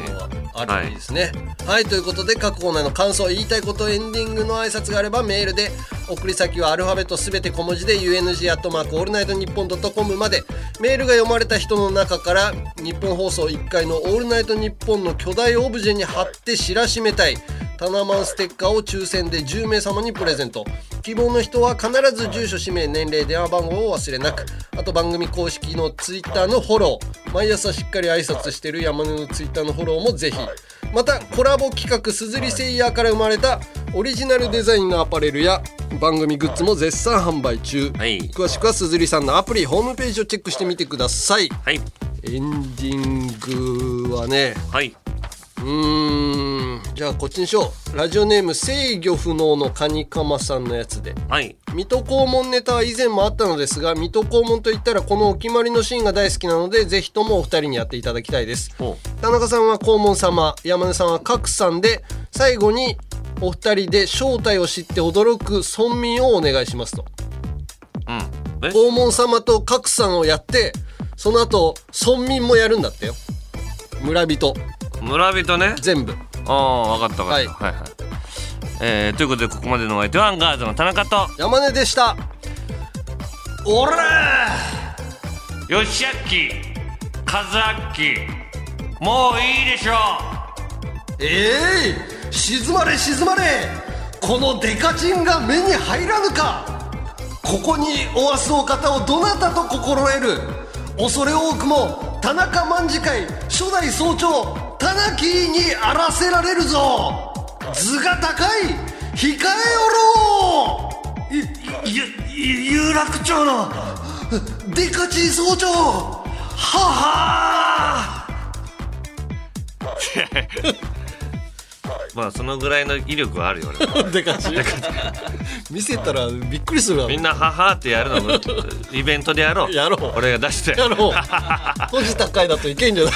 あるといいですね。はい、ということで各コーナーの感想言いたいことエンディングの挨拶があればメールで送り先はアルファベットすべて小文字で UNG アットマークオールナイトニッポンドットコムまで。メールが読まれた人の中からニッポン放送1階のオールナイトニッポンの巨大オブジェに貼って知らしめたいタナマンステッカーを抽選で10名様にプレゼント。希望の人は必ず住所氏名年齢電話番号を忘れなくあと番組公式のツイッターのフォロー。毎朝しっかり挨拶してる山根のツイッターのフォローもぜひ。またコラボ企画すずりセイヤーから生まれたオリジナルデザインのアパレルや番組グッズも絶賛販売中、詳しくはすずりさんのアプリホームページをチェックしてみてください、はい、エンディングはねはい、うじゃあこっちにしよう。ラジオネーム制御不能のカニカマさんのやつで。はい、水戸黄門ネタは以前もあったのですが水戸黄門といったらこのお決まりのシーンが大好きなのでぜひともお二人にやっていただきたいです。田中さんは黄門様山根さんは格さんで最後にお二人で正体を知って驚く村民をお願いしますと。うん、黄門様と格さんをやってその後村民もやるんだってよ。村人。村人ね。全部ああ分かった分かった、はい、はいえーということでここまでのお相手はアンガールズの田中と。山根でした。おらよしあっき。和あっき。もういいでしょええ静まれ静まれ。このデカチンが目に入らぬか。ここにおわすお方をどなたと心得る。恐れ多くも田中卍会初代総長田中にあらせられるぞ。図が高い。控えおろう。ゆゆ有楽町の。デカチン総長。はは まあそのぐらいの威力はあるよ俺 デカチン見せたらびっくりするわ。みんなははってやるの イベントでやろう。やろう。俺が出して。やろう。ポジ高いだといけんじゃない